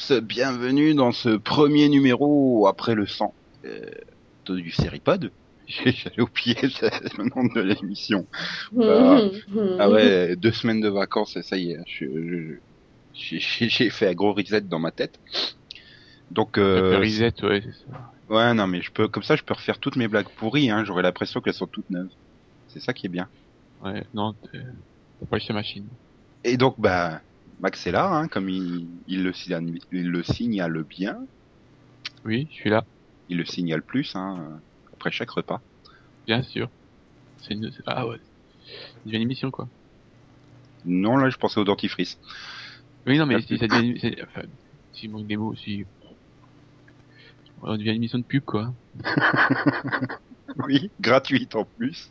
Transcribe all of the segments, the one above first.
tous, bienvenue dans ce premier numéro après le 100 euh, du Seripod. J'allais oublier le nom de l'émission. Bah, ah ouais, deux semaines de vacances et ça y est, j'ai fait un gros reset dans ma tête. Donc, euh, reset, ouais, c'est ça. ouais, non mais je peux, comme ça, je peux refaire toutes mes blagues pourries. Hein, J'aurai l'impression qu'elles sont toutes neuves. C'est ça qui est bien. Ouais, non, t'as pas eu sa machine. Et donc, bah, Max est là, hein, comme il, il le signale, il le signale bien. Oui, je suis là, Il le signale plus, hein, après chaque repas. bien sûr. C'est une... Ah ouais. C'est une émission, quoi. Non, là, je pensais au dentifrice. Oui, non, mais Ah, si ça devient... c'est- Enfin, s'il manque des mots aussi... On devient une émission de pub, quoi. Oui, gratuite en plus.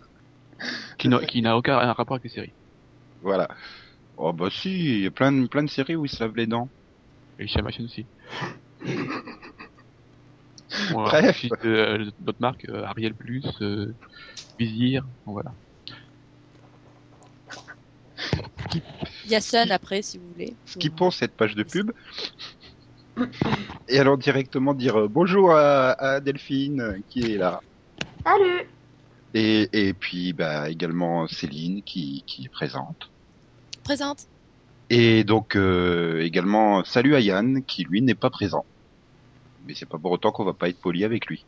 Qui n'a qui n'a aucun rapport avec les séries. Voilà. Oh bah si, il y a plein de, plein de séries où il se lave les dents. Et chez la machine aussi. Bon, Bref. euh, d'autres marques, euh, Ariel Plus, euh, Vizir, bon voilà. Il y a Sun après, si vous voulez. Skippons cette page de pub. Et allons directement dire euh, bonjour à, à Delphine euh, qui est là. Salut Et, et puis bah, également Céline qui, qui est présente. Présente. Et donc euh, également salut à Yann qui lui n'est pas présent. Mais c'est pas pour autant qu'on va pas être poli avec lui.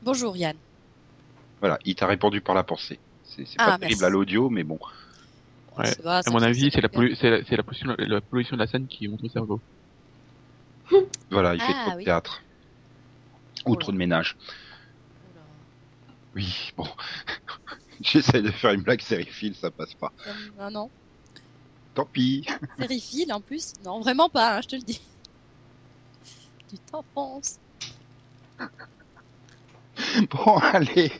Bonjour Yann. Voilà, il t'a répondu par la pensée. C'est Ah, pas terrible merci. à l'audio, mais bon. Ouais. Va, À mon avis, c'est la, pollu- pollution, la pollution de la scène qui monte au cerveau. Voilà, il fait Ah, trop de oui. théâtre. Ou Oh trop de ménage. Oula. Oui, bon. J'essaie de faire une blague sériephile, ça passe pas. Me- Ah non. Tant pis. Sériephile en plus Non, vraiment pas, hein, je te le dis. Tu t'enfonces. Bon, allez.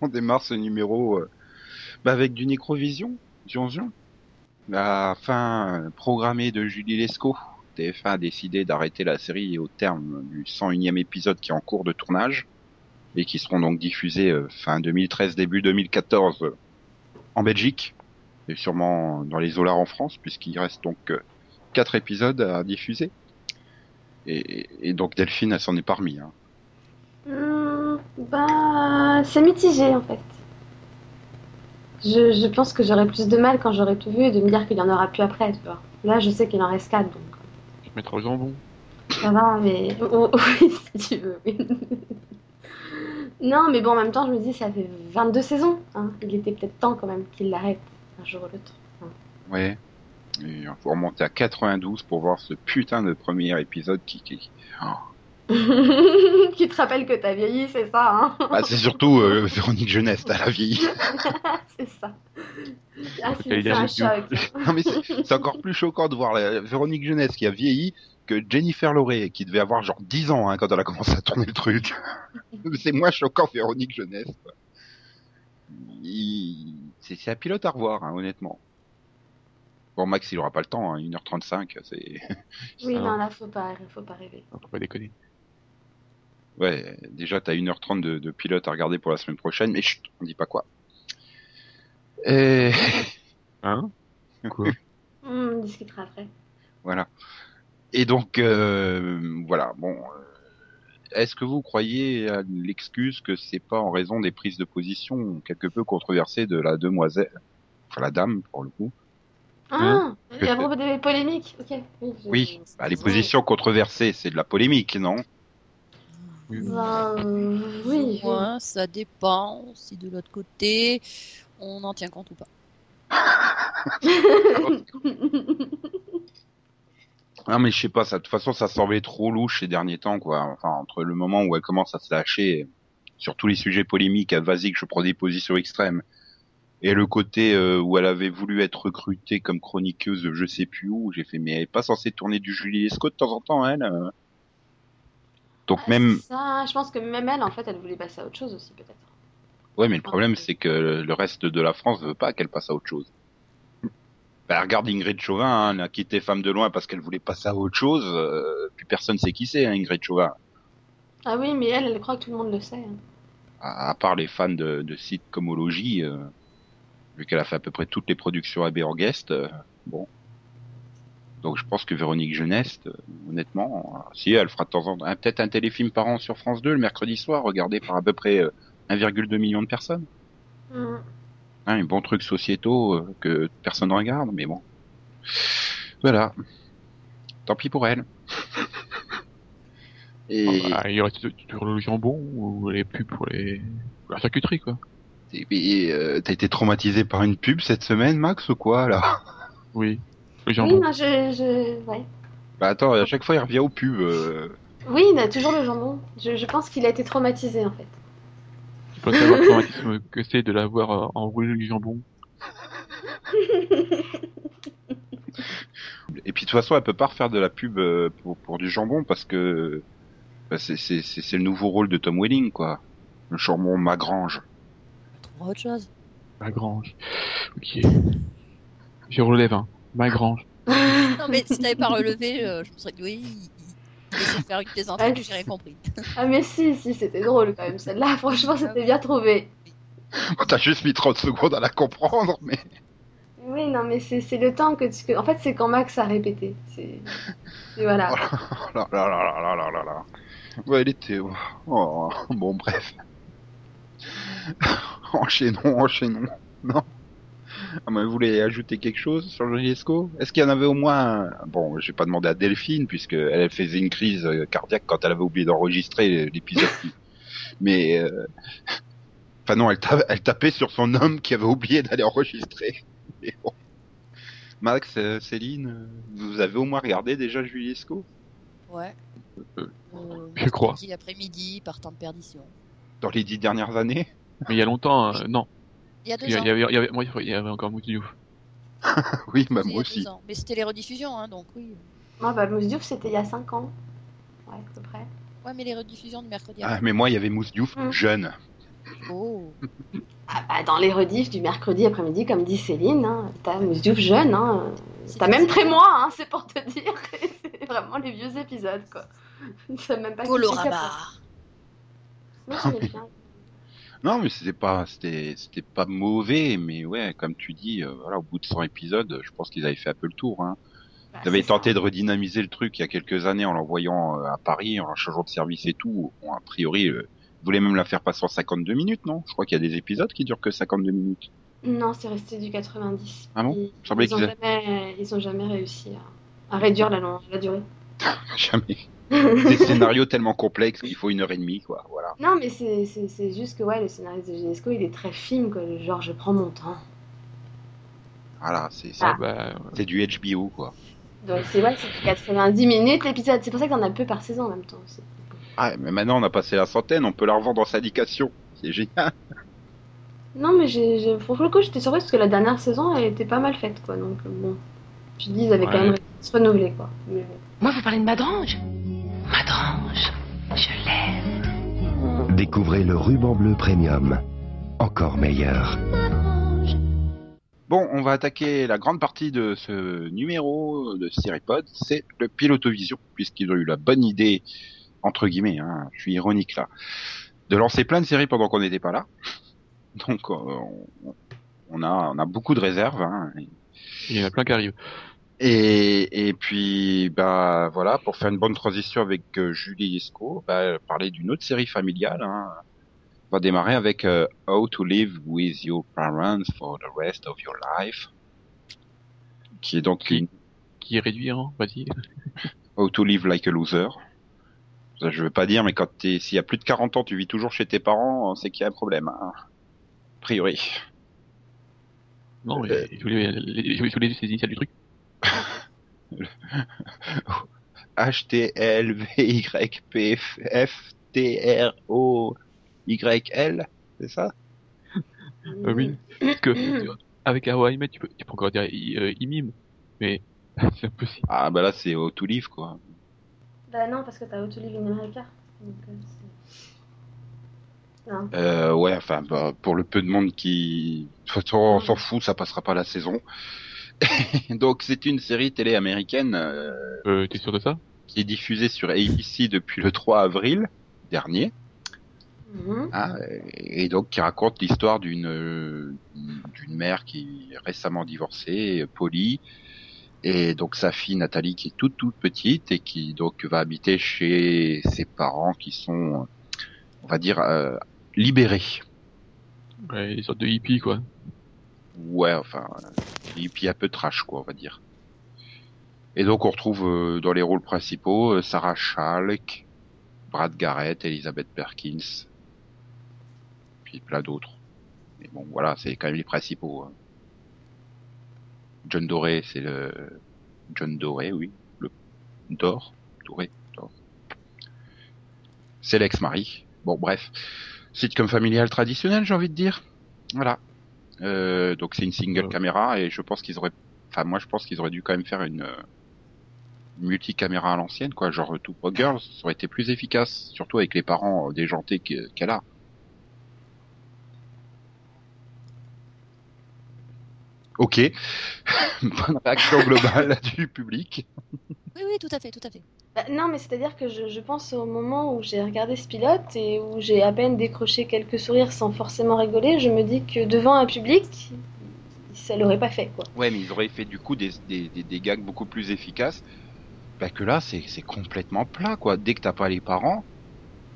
On démarre ce numéro euh, bah, avec du Necrovision, Zion. La fin euh, programmée de Julie Lescaut. TF1 a décidé d'arrêter la série au terme du 101e épisode qui est en cours de tournage et qui seront donc diffusés euh, fin 2013, début 2014 euh, en Belgique et sûrement dans les Olars en France puisqu'il reste donc euh, quatre épisodes à diffuser. Et, et donc Delphine, elle s'en est parmi. Hein. Hmm, Bah, c'est mitigé en fait. Je, je pense que j'aurais plus de mal quand j'aurai tout vu et de me dire qu'il y en aura plus après, tu vois. Là, je sais qu'il en reste 4, donc Je mettrai au jambon. ça va, mais oh, oui, si tu veux. oui. non, mais bon, en même temps, je me dis, ça fait 22 saisons. hein. Il était peut-être temps quand même qu'il l'arrête un jour ou l'autre. Ouais. Et il faut remonter à 92 pour voir ce putain de premier épisode qui... qui... Oh. qui te rappelle que t'as vieilli, c'est ça, hein? Bah, c'est surtout euh, Véronique Jeunesse, t'as la vieille. C'est ça. Ah, c'est un choc. non mais c'est c'est encore plus choquant de voir la Véronique Jeunesse qui a vieilli que Jennifer Loré qui devait avoir genre 10 ans hein, quand elle a commencé à tourner le truc. c'est moins choquant Véronique Jeunesse. Il- C'est un pilote à revoir, hein, honnêtement. Bon, Max, il aura pas le temps, hein, 1h35, c'est... Oui, Ah. non, là, faut pas, faut pas rêver. On peut pas déconner. Ouais, déjà, t'as 1h30 de, de pilote à regarder pour la semaine prochaine, mais chut, on dit pas quoi. Et... Hein? Quoi? On discutera après. Voilà. Et donc, euh, voilà, bon... euh, Est-ce que vous croyez à l'excuse que c'est pas en raison des prises de position quelque peu controversées de la demoiselle, enfin la dame pour le coup? Ah, et à propos des polémiques, ok. Oui, je- Oui, bah, les positions controversées, c'est de la polémique, non? Ben, euh, oui, oui. Ouais, ça dépend si de l'autre côté on en tient compte ou pas. Non mais je sais pas, ça, de toute façon ça semblait trop louche ces derniers temps quoi. Enfin entre le moment où elle commence à se lâcher sur tous les sujets polémiques, à vas-y que je prends des positions extrêmes, et le côté euh, où elle avait voulu être recrutée comme chroniqueuse de je sais plus où, j'ai fait mais elle est pas censée tourner du Julie Lescaut de temps en temps elle. euh. Donc même Ça, je pense que même elle, en fait, elle voulait passer à autre chose aussi, peut-être. ouais mais le problème c'est que le reste de la France veut pas qu'elle passe à autre chose. Bah, regarde Ingrid Chauvin, hein, a quitté Femme de loin parce qu'elle voulait passer à autre chose. euh, puis personne sait qui c'est, hein, Ingrid Chauvin. Ah oui, mais elle, elle croit que tout le monde le sait. hein. à, à part les fans de, de sites comme euh, vu qu'elle a fait à peu près toutes les productions AB en guest, euh, bon. Donc je pense que Véronique Jeunesse, euh, honnêtement, euh, si elle fera de temps en temps, ah, peut-être un téléfilm par an sur France 2 le mercredi soir, regardé par à peu près euh, 1,2 million de personnes. Mm. Hein, un bon truc sociétaux euh, que personne ne regarde, mais bon. Voilà. Tant pis pour elle. Et, Bah, il reste toujours le jambon ou les pubs pour les pour la charcuterie quoi. et- euh, t'as été traumatisé par une pub cette semaine, Max, ou quoi, là? Oui. Le Oui, jambon. non, je, je... Ouais. Bah attends, à chaque fois il revient aux pubs. euh. Oui, il a toujours le jambon. Je, je pense qu'il a été traumatisé en fait. Tu peux savoir le traumatisme que c'est de l'avoir euh, enroulé le jambon. Et puis de toute façon, elle peut pas refaire de la pub euh, pour, pour du jambon parce que bah, c'est c'est- c'est- c'est le nouveau rôle de Tom Welling, quoi. Le jambon Magrange. Trouve autre chose. Ma grange. Ok. Je relève hein. Ma grange. Non, mais si t'avais pas relevé, euh, je me serais dit oui, faire une plaisanterie ah, j'ai compris. Ah, mais si, si, c'était drôle quand même, celle-là. Franchement, c'était bien trouvé. Oh, t'as juste mis 30 secondes à la comprendre, mais. Oui, non, mais c'est le temps que tu. En fait, c'est quand Max a répété. Voilà. Oh là là là là là là là. Ouais, il était. Oh. oh, bon, bref. enchaînons, enchaînons. Non vous voulez ajouter quelque chose sur Lescaut Est-ce qu'il y en avait au moins... un- Bon, je vais pas demander à Delphine, puisque elle faisait une crise euh, cardiaque quand elle avait oublié d'enregistrer l'épisode. Mais... euh, Enfin non, elle, ta- elle tapait sur son homme qui avait oublié d'aller enregistrer. Mais bon. Max, euh, Céline, vous avez au moins regardé déjà Julie Lescaut Ouais. Euh, Euh, je crois. mercredi L'après-midi, par temps de perdition. dans les dix dernières années? Mais il y a longtemps, euh, non. Il y a deux Il y, a- ans. il y avait, il y avait, moi, il y avait encore Mousse Diouf. Oui, bah moi aussi. ans. Mais c'était les rediffusions, hein, donc oui. Moi, bah, Mousse Diouf, c'était il y a 5 ans. Ouais, à peu près. Ouais, mais les rediffusions de mercredi. Ah, mais moi, il y avait Mousse Diouf, Mm. jeune. Oh. Ah, bah, dans les rediffs du mercredi après-midi, comme dit Céline, hein, t'as Mousse Diouf jeune. Hein. T'as même très moi, hein, c'est pour te dire. c'est vraiment les vieux épisodes, quoi. C'est même pas Polo a Rabar. pas- Moi, j'aimais bien. Non, mais c'était pas, c'était, c'était pas mauvais, mais ouais, comme tu dis, euh, voilà, au bout de 100 épisodes, je pense qu'ils avaient fait un peu le tour. Hein. Bah, Ils avaient ça. tenté de redynamiser le truc il y a quelques années en l'envoyant euh, à Paris, en changeant de service et tout. Bon, a priori, euh, ils voulaient même la faire passer en 52 minutes, non? Je crois qu'il y a des épisodes qui durent que 52 minutes. Non, c'est resté du 90. Ah bon? Ils, ils ont jamais, ils ont jamais réussi à, à réduire la, long- la durée. Jamais. Des scénarios tellement complexes qu'il faut une heure et demie, quoi. Voilà. Non, mais c'est juste que ouais, le scénariste de Genesco, il est très film, quoi. Genre, je prends mon temps. Voilà, c'est, c'est, Ah. bah, euh, c'est du HBO, quoi. Donc, c'est ouais, c'est du 90 minutes l'épisode. C'est pour ça que t'en as peu par saison en même temps aussi. Ah, mais maintenant on a passé la centaine, on peut la revendre en syndication. C'est génial. Non, mais j'ai, pour le coup, j'étais surprise parce que la dernière saison, elle était pas mal faite, quoi. Donc, euh, bon. Je dis, ils avaient quand Ouais. même réussi à se renouveler, quoi. Mais. Moi, vous parlez de Madrange Madrange, je l'aime. Découvrez le ruban bleu premium. Encore meilleur. Bon, on va attaquer la grande partie de ce numéro de Seripod, c'est le pilotovision, puisqu'ils ont eu la bonne idée, entre guillemets, hein, je suis ironique là, de lancer plein de séries pendant qu'on n'était pas là. Donc, euh, on, on a, on a beaucoup de réserves. Hein, il y en a plein qui arrivent. Et, et puis, bah voilà, pour faire une bonne transition avec euh, Julie Esco, bah, parler d'une autre série familiale. Hein. On va démarrer avec euh, How to Live with Your Parents for the Rest of Your Life, qui est donc une Qui est réduit, hein, vas-y. How to Live Like a Loser. Ça, je veux pas dire, mais quand t'es, s'il y a plus de 40 ans, tu vis toujours chez tes parents, c'est qu'il y a un problème. Hein. A priori. Non, mais Euh. je voulais, les- je voulais les initiales du truc. H T L V Y P F F T R O Y L, c'est ça? Ah oui. Parce que, avec Hawaii tu peux, tu peux encore dire, euh. Mais, c'est impossible. Ah bah là c'est to Live quoi. Bah non, parce que t'as Auto Live in America. Donc, euh, non. Euh, ouais, enfin bah, pour le peu de monde qui, de toute façon, on s'en fout, ça passera pas la saison. Donc c'est une série télé américaine euh, Euh, t'es sûr de ça? qui est diffusée sur ABC depuis le 3 avril dernier. Mhm. Ah, et donc qui raconte l'histoire d'une euh, d'une mère qui est récemment divorcée, Polly, Et donc sa fille Nathalie qui est toute toute petite et qui donc va habiter chez ses parents qui sont, on va dire, euh, libérés. Ouais, des sortes de hippies, quoi. Ouais, enfin, et puis un peu trash, quoi, on va dire. Et donc on retrouve euh, dans les rôles principaux euh, Sarah Chalk, Brad Garrett, Elizabeth Perkins, puis plein d'autres. Mais bon, voilà, c'est quand même les principaux. hein. John Doré, c'est le John Doré, oui, le Dor, Doré, Dor. C'est l'ex-mari. Bon, bref, sitcom familial traditionnel, j'ai envie de dire. Voilà. Euh, donc c'est une single Ouais. caméra et je pense qu'ils auraient, enfin moi je pense qu'ils auraient dû quand même faire une, euh, multicaméra à l'ancienne, quoi, genre Pro Girls, ça aurait été plus efficace, surtout avec les parents euh, déjantés que- qu'elle a. Ok, bonne réaction globale du public. Oui, oui, tout à fait, tout à fait. Bah, non, mais c'est-à-dire que je, je pense au moment où j'ai regardé ce pilote et où j'ai à peine décroché quelques sourires sans forcément rigoler, je me dis que devant un public, ça l'aurait pas fait, quoi. Ouais, mais ils auraient fait du coup des, des, des, des gags beaucoup plus efficaces. Bah que là, c'est c'est complètement plat, quoi. Dès que t'as pas les parents,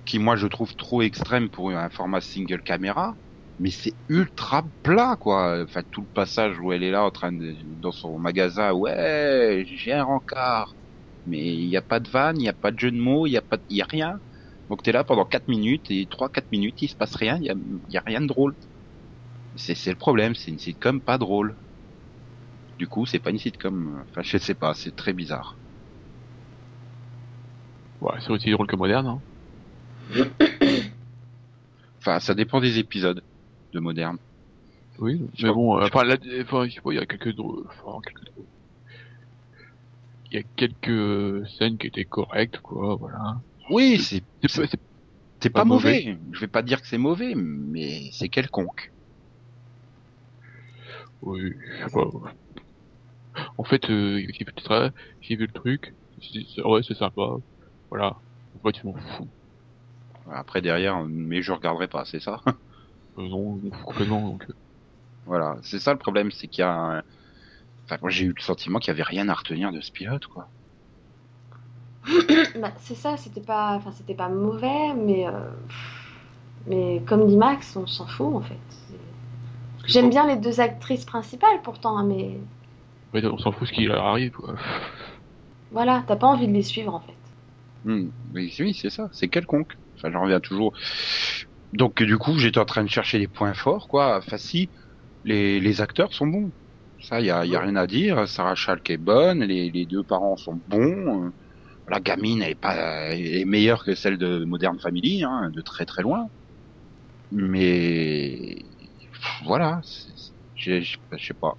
qui moi je trouve trop extrême pour un format single caméra, mais c'est ultra plat, quoi. Enfin, tout le passage où elle est là en train de, dans son magasin, ouais, j'ai un rencard. Mais il n'y a pas de vanne, il n'y a pas de jeu de mots, il n'y a pas, il y a rien. Donc t'es là pendant 4 minutes et 3-4 minutes, il se passe rien, il y a, il y a rien de drôle. C'est c'est le problème, c'est une sitcom pas drôle. Du coup, c'est pas une sitcom. Enfin, je sais pas, c'est très bizarre. Ouais, c'est aussi drôle que moderne, hein. Enfin, ça dépend des épisodes de moderne. Oui, Je mais bon, enfin, là, enfin, je sais pas, il y a quelques enfin, quelques. Il y a quelques scènes qui étaient correctes, quoi, voilà. Oui, c'est C'est pas, pas mauvais. Je vais pas dire que c'est mauvais, mais c'est quelconque. Oui, je sais pas. En fait, euh, j'ai peut-être, j'ai vu le truc, ouais, c'est sympa, voilà. En fait, je m'en fous. Après derrière, mais je regarderai pas, c'est ça. Non, complètement, donc, euh, voilà, c'est ça le problème, c'est qu'il y a. un- Enfin, moi j'ai eu le sentiment qu'il y avait rien à retenir de ce pilote, quoi. Bah, c'est ça, c'était pas, enfin, c'était pas mauvais, mais, euh, mais comme dit Max, on s'en fout en fait. J'aime bien les deux actrices principales pourtant, hein, mais fait, on s'en fout ce qui leur arrive, quoi. voilà, t'as pas envie de les suivre en fait. Hmm, oui, oui, c'est ça, c'est quelconque. Enfin, j'en reviens toujours. Donc, du coup, j'étais en train de chercher les points forts, quoi. Enfin, si, les, les acteurs sont bons. Ça, y a, y a rien à dire. Sarah Chalk est bonne, les, les deux parents sont bons. La gamine, elle est pas, elle est meilleure que celle de Modern Family, hein, de très très loin. Mais, voilà, je sais pas.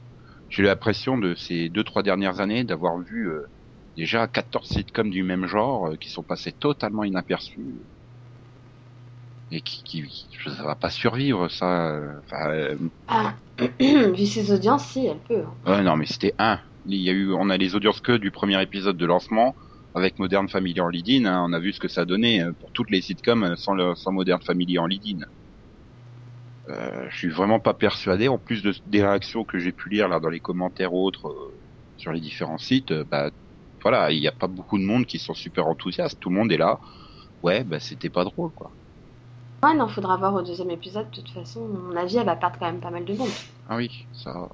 J'ai eu l'impression de ces deux trois dernières années d'avoir vu euh, déjà 14 sitcoms du même genre euh, qui sont passés totalement inaperçus et qui, qui, ça va pas survivre ça enfin, euh, Ah, vu ses audiences, si, elle peut. hein. ouais, non mais c'était un. Il y a eu on a les audiences que du premier épisode de lancement avec Modern Family en lead-in hein, on a vu ce que ça donnait euh, pour toutes les sitcoms euh, sans le sans Modern Family en lead-in. Euh, je suis vraiment pas persuadé en plus de, des réactions que j'ai pu lire là dans les commentaires autres euh, sur les différents sites euh, bah voilà il n'y a pas beaucoup de monde qui sont super enthousiastes. Tout le monde est là. Ouais bah c'était pas drôle quoi Ouais, non, faudra voir au deuxième épisode. De toute façon, à mon avis, elle va perdre quand même pas mal de monde. Ah oui, ça.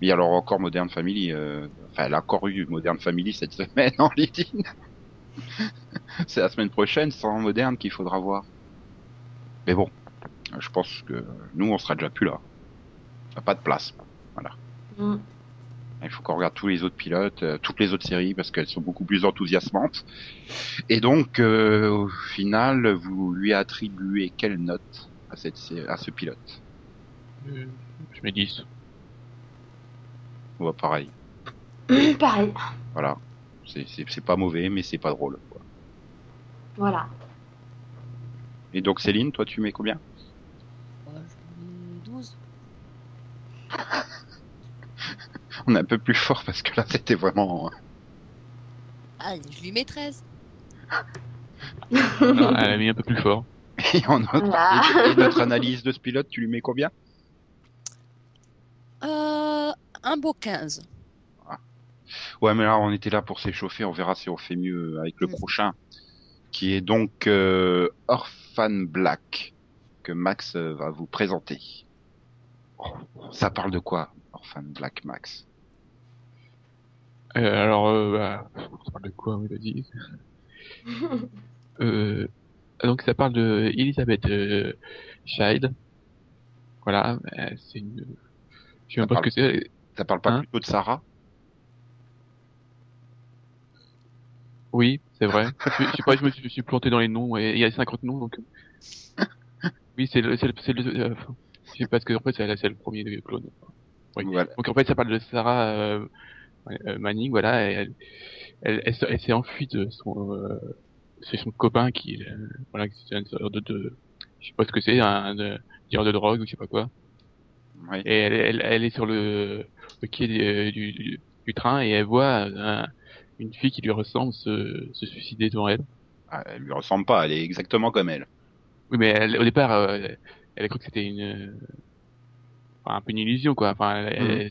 Mais alors encore Modern Family, euh... enfin elle a encore eu Modern Family cette semaine en lead-in. C'est la semaine prochaine sans Modern qu'il faudra voir. Mais bon, je pense que nous on sera déjà plus là. Pas de place. Mm. Il faut qu'on regarde tous les autres pilotes, euh, toutes les autres séries parce qu'elles sont beaucoup plus enthousiasmantes. Et donc, euh, au final, vous lui attribuez quelle note à cette sé- à ce pilote? Euh, Je mets 10. On va pareil. Pareil. Voilà. C'est c'est c'est pas mauvais, mais c'est pas drôle. quoi. Voilà. Et donc Céline, toi tu mets combien? Ouais, je mets 12. On est un peu plus fort parce que là c'était vraiment. Ah, je lui mets 13. Ah, elle a mis un peu plus fort. Et, en notre... Et- et notre analyse de ce pilote, tu lui mets combien? Euh, un beau 15. Ouais, mais là, on était là pour s'échauffer. On verra si on fait mieux avec le Mm. prochain, qui est donc euh, Orphan Black, que Max euh, va vous présenter. Oh, ça parle de quoi, Orphan Black, Max? Euh, alors, euh, bah, ça parle de quoi, oui, vas-y. Euh, donc ça parle de Elizabeth euh, Child. Voilà, euh, c'est une... Je sais même pas ce que c'est. Ça parle pas Hein plutôt de Sarah Oui, c'est vrai. je, je sais pas, je me suis, je me suis planté dans les noms, et il y a 50 noms, donc... euh. Oui, c'est le... C'est le, c'est le euh, enfin, je sais pas, parce que en fait, c'est le premier de clone. Oui. Voilà. Donc en fait, ça parle de Sarah Manning, voilà, elle, elle, elle, s'est- elle s'est enfuie de son, euh, c'est son copain qui, euh, voilà, qui c'est une sorte de, de, je sais pas ce que c'est, un, un dealer de drogue ou je sais pas quoi. Et elle, elle, elle est sur le, le quai du, du, du- du train et elle voit un- une fille qui lui ressemble se, se suicider devant elle. Ah, elle lui ressemble pas, elle est exactement comme elle. Oui, mais elle, au départ, euh, elle a cru que c'était une, euh, enfin, un peu une illusion, quoi. Enfin, elle- Mhm.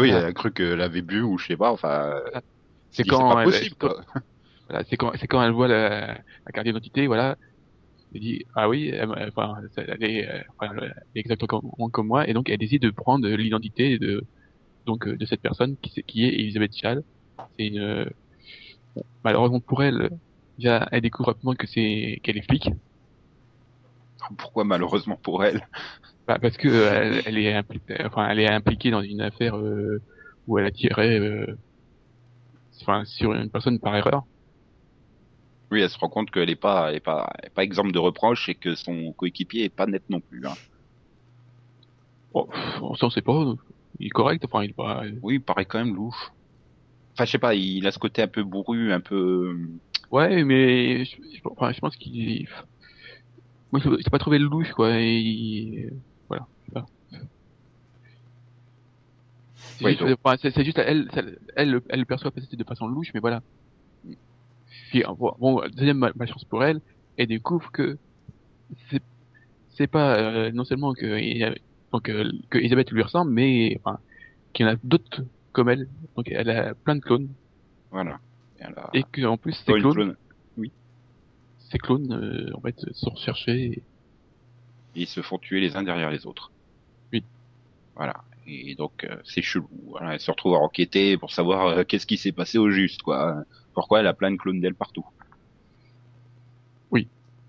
Oui, Ouais. elle a cru qu'elle avait bu ou je sais pas, enfin... euh, c'est quand pas elle- possible, quoi. Voilà, c'est quand, c'est quand elle voit la, la carte d'identité, voilà. Elle dit, ah oui, elle, elle- enfin, elle est, euh, elle est exactement comme, comme moi, et donc elle décide de prendre l'identité de, donc, euh, de cette personne qui, est Elisabeth Schall. C'est une, euh, bon, malheureusement pour elle, déjà, elle découvre rapidement que c'est, qu'elle est flic. Pourquoi malheureusement pour elle? Bah, parce que euh, elle, est impliquée, enfin, elle est impliquée dans une affaire euh, où elle a tiré, euh, enfin, sur une personne par erreur. Oui, elle se rend compte qu'elle est pas, elle est pas, elle est pas exemple de reproche et que son coéquipier est pas net non plus. Hein. Pff, on s'en sait pas. Il est correct, enfin, il est pas. Oui, il paraît quand même louche. Enfin, je sais pas, il a ce côté un peu bourru, un peu. Ouais, mais je, je- enfin, je pense qu'il. Moi, je j'ai pas trouvé le louche, quoi. Et C'est Oui, juste, enfin, elle, elle, elle, elle le perçoit peut-être de façon louche, mais voilà. Puis, bon, deuxième ma- malchance pour elle, elle découvre que c'est, pas euh, non seulement que, donc, euh, que Elisabeth lui ressemble, mais enfin, qu'il y en a d'autres comme elle. Donc, elle a plein de clones, Voilà. Et a- et que en plus, ces clones, clone. ces clones, euh, en fait, sont recherchés. et- Ils se font tuer les uns derrière les autres. Oui. Voilà. Et donc euh, c'est chelou. Voilà, elle se retrouve à enquêter pour savoir euh, qu'est-ce qui s'est passé au juste, quoi. Pourquoi elle a plein de clones d'elle partout. Oui.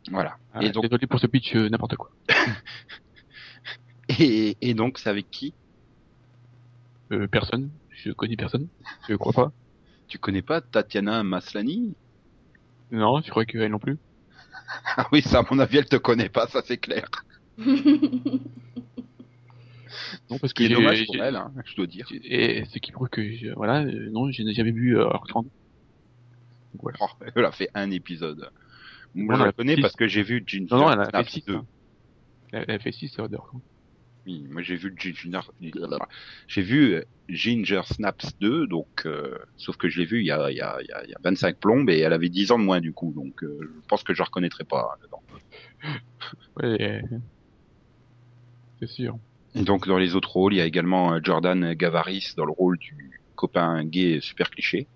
Voilà. Ah, et donc, Désolé pour ce pitch, euh, n'importe quoi. et, et donc c'est avec qui? Euh, personne, je connais personne, je crois pas. Tu connais pas Tatiana Maslany? Non, je crois qu'elle non plus? Ah oui, ça à mon avis elle te connaît pas, ça c'est clair. Non, parce Ce que qui est j'ai- dommage pour elle, hein, je dois dire. Et ce qui prouve que, voilà, euh, non, je n'ai jamais vu euh, Heartland. Donc voilà. Oh, elle a fait un épisode. Moi, Non, je la connais parce que j'ai vu Ginger Non, non, elle a fait Snaps 6. 2. Elle, a fait 6 heures d'Heartland. Oui, moi j'ai vu Ginger, j'ai vu euh, Ginger Snaps 2, donc euh, sauf que je l'ai vu il y a, il y, a, il y, a, il y a 25 plombes et elle avait 10 ans de moins du coup, donc euh, je pense que je reconnaîtrai pas dedans. Ouais, euh, c'est sûr. Donc dans les autres rôles, il y a également euh, Jordan Gavaris dans le rôle du copain gay super cliché.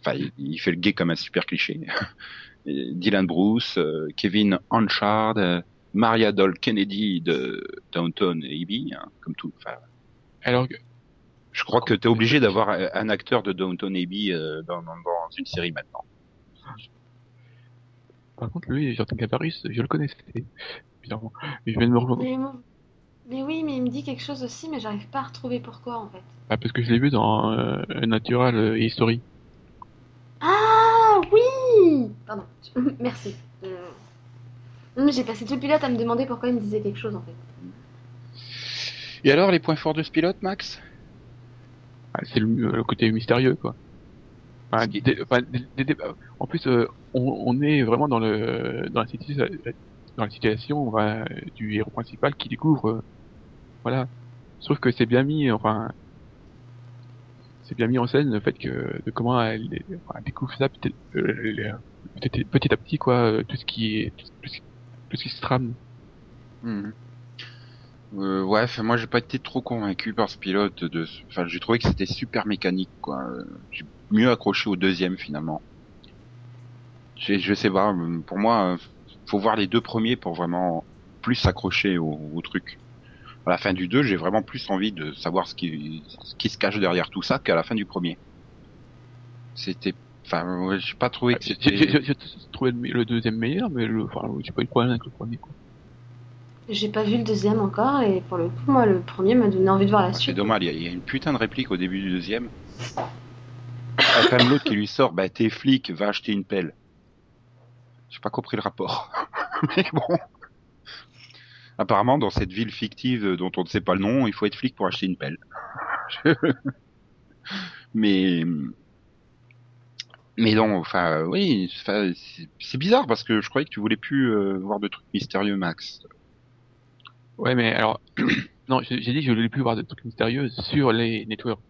Enfin, il, il fait le gay comme un super cliché. Dylan Bruce, euh, Kevin Hanchard, euh, Maria Doll Kennedy de Downton Abbey, hein, comme tout. Enfin, Alors, que- je crois que tu es obligé d'avoir un acteur de Downton Abbey euh, dans, dans, dans une série maintenant. par contre, lui, Jordan Cavaris, je le connaissais. Bizarrement. Mais je viens de me rendre mais, oui, mais il me dit quelque chose aussi, mais j'arrive pas à retrouver pourquoi en fait. ah, parce que je l'ai vu dans euh, Natural euh, History. Ah oui Pardon, merci. Euh, J'ai passé tout le pilote à me demander pourquoi il me disait quelque chose en fait. Et alors, les points forts de ce pilote, Max? Ah, c'est le, le côté mystérieux, quoi. Enfin, Ce qui- des- enfin, des- des- des- en plus, euh, on, on est vraiment dans le dans la situation, dans la situation voilà, du héros principal qui découvre, euh, voilà. Trouve que c'est bien mis, enfin, c'est bien mis en scène le fait que de comment elle, découvre ça petit, euh, petit, à petit, quoi, euh, tout ce qui est tout, ce qui- se trame. Mhm. Euh, ouais, moi j'ai pas été trop convaincu par ce pilote. De, enfin, j'ai trouvé que c'était super mécanique, quoi. J'ai mieux accroché au deuxième finalement. Je, sais pas. Pour moi, euh, faut voir les deux premiers pour vraiment plus s'accrocher au truc. À la fin du 2, j'ai vraiment plus envie de savoir ce qui, ce qui se cache derrière tout ça qu'à la fin du premier. C'était, enfin, ouais, j'ai pas trouvé que J'ai c'était. trouvé le, deuxième meilleur, mais le, enfin, j'ai pas eu de problème avec le premier. Quoi. J'ai pas vu le deuxième encore et pour le coup, moi, le premier m'a donné envie de voir la C'est suite. dommage, il y, a- il y a une putain de réplique au début du deuxième. Ah, quand même l'autre qui lui sort, bah t'es flic, va acheter une pelle. J'ai pas compris le rapport. Mais bon. Apparemment, dans cette ville fictive dont on ne sait pas le nom, il faut être flic pour acheter une pelle. Mais mais non, enfin oui, c'est- bizarre parce que je croyais que tu voulais plus euh, voir de trucs mystérieux, Max. Ouais, mais alors, non, j'ai dit que je voulais plus voir de trucs mystérieux sur les networks.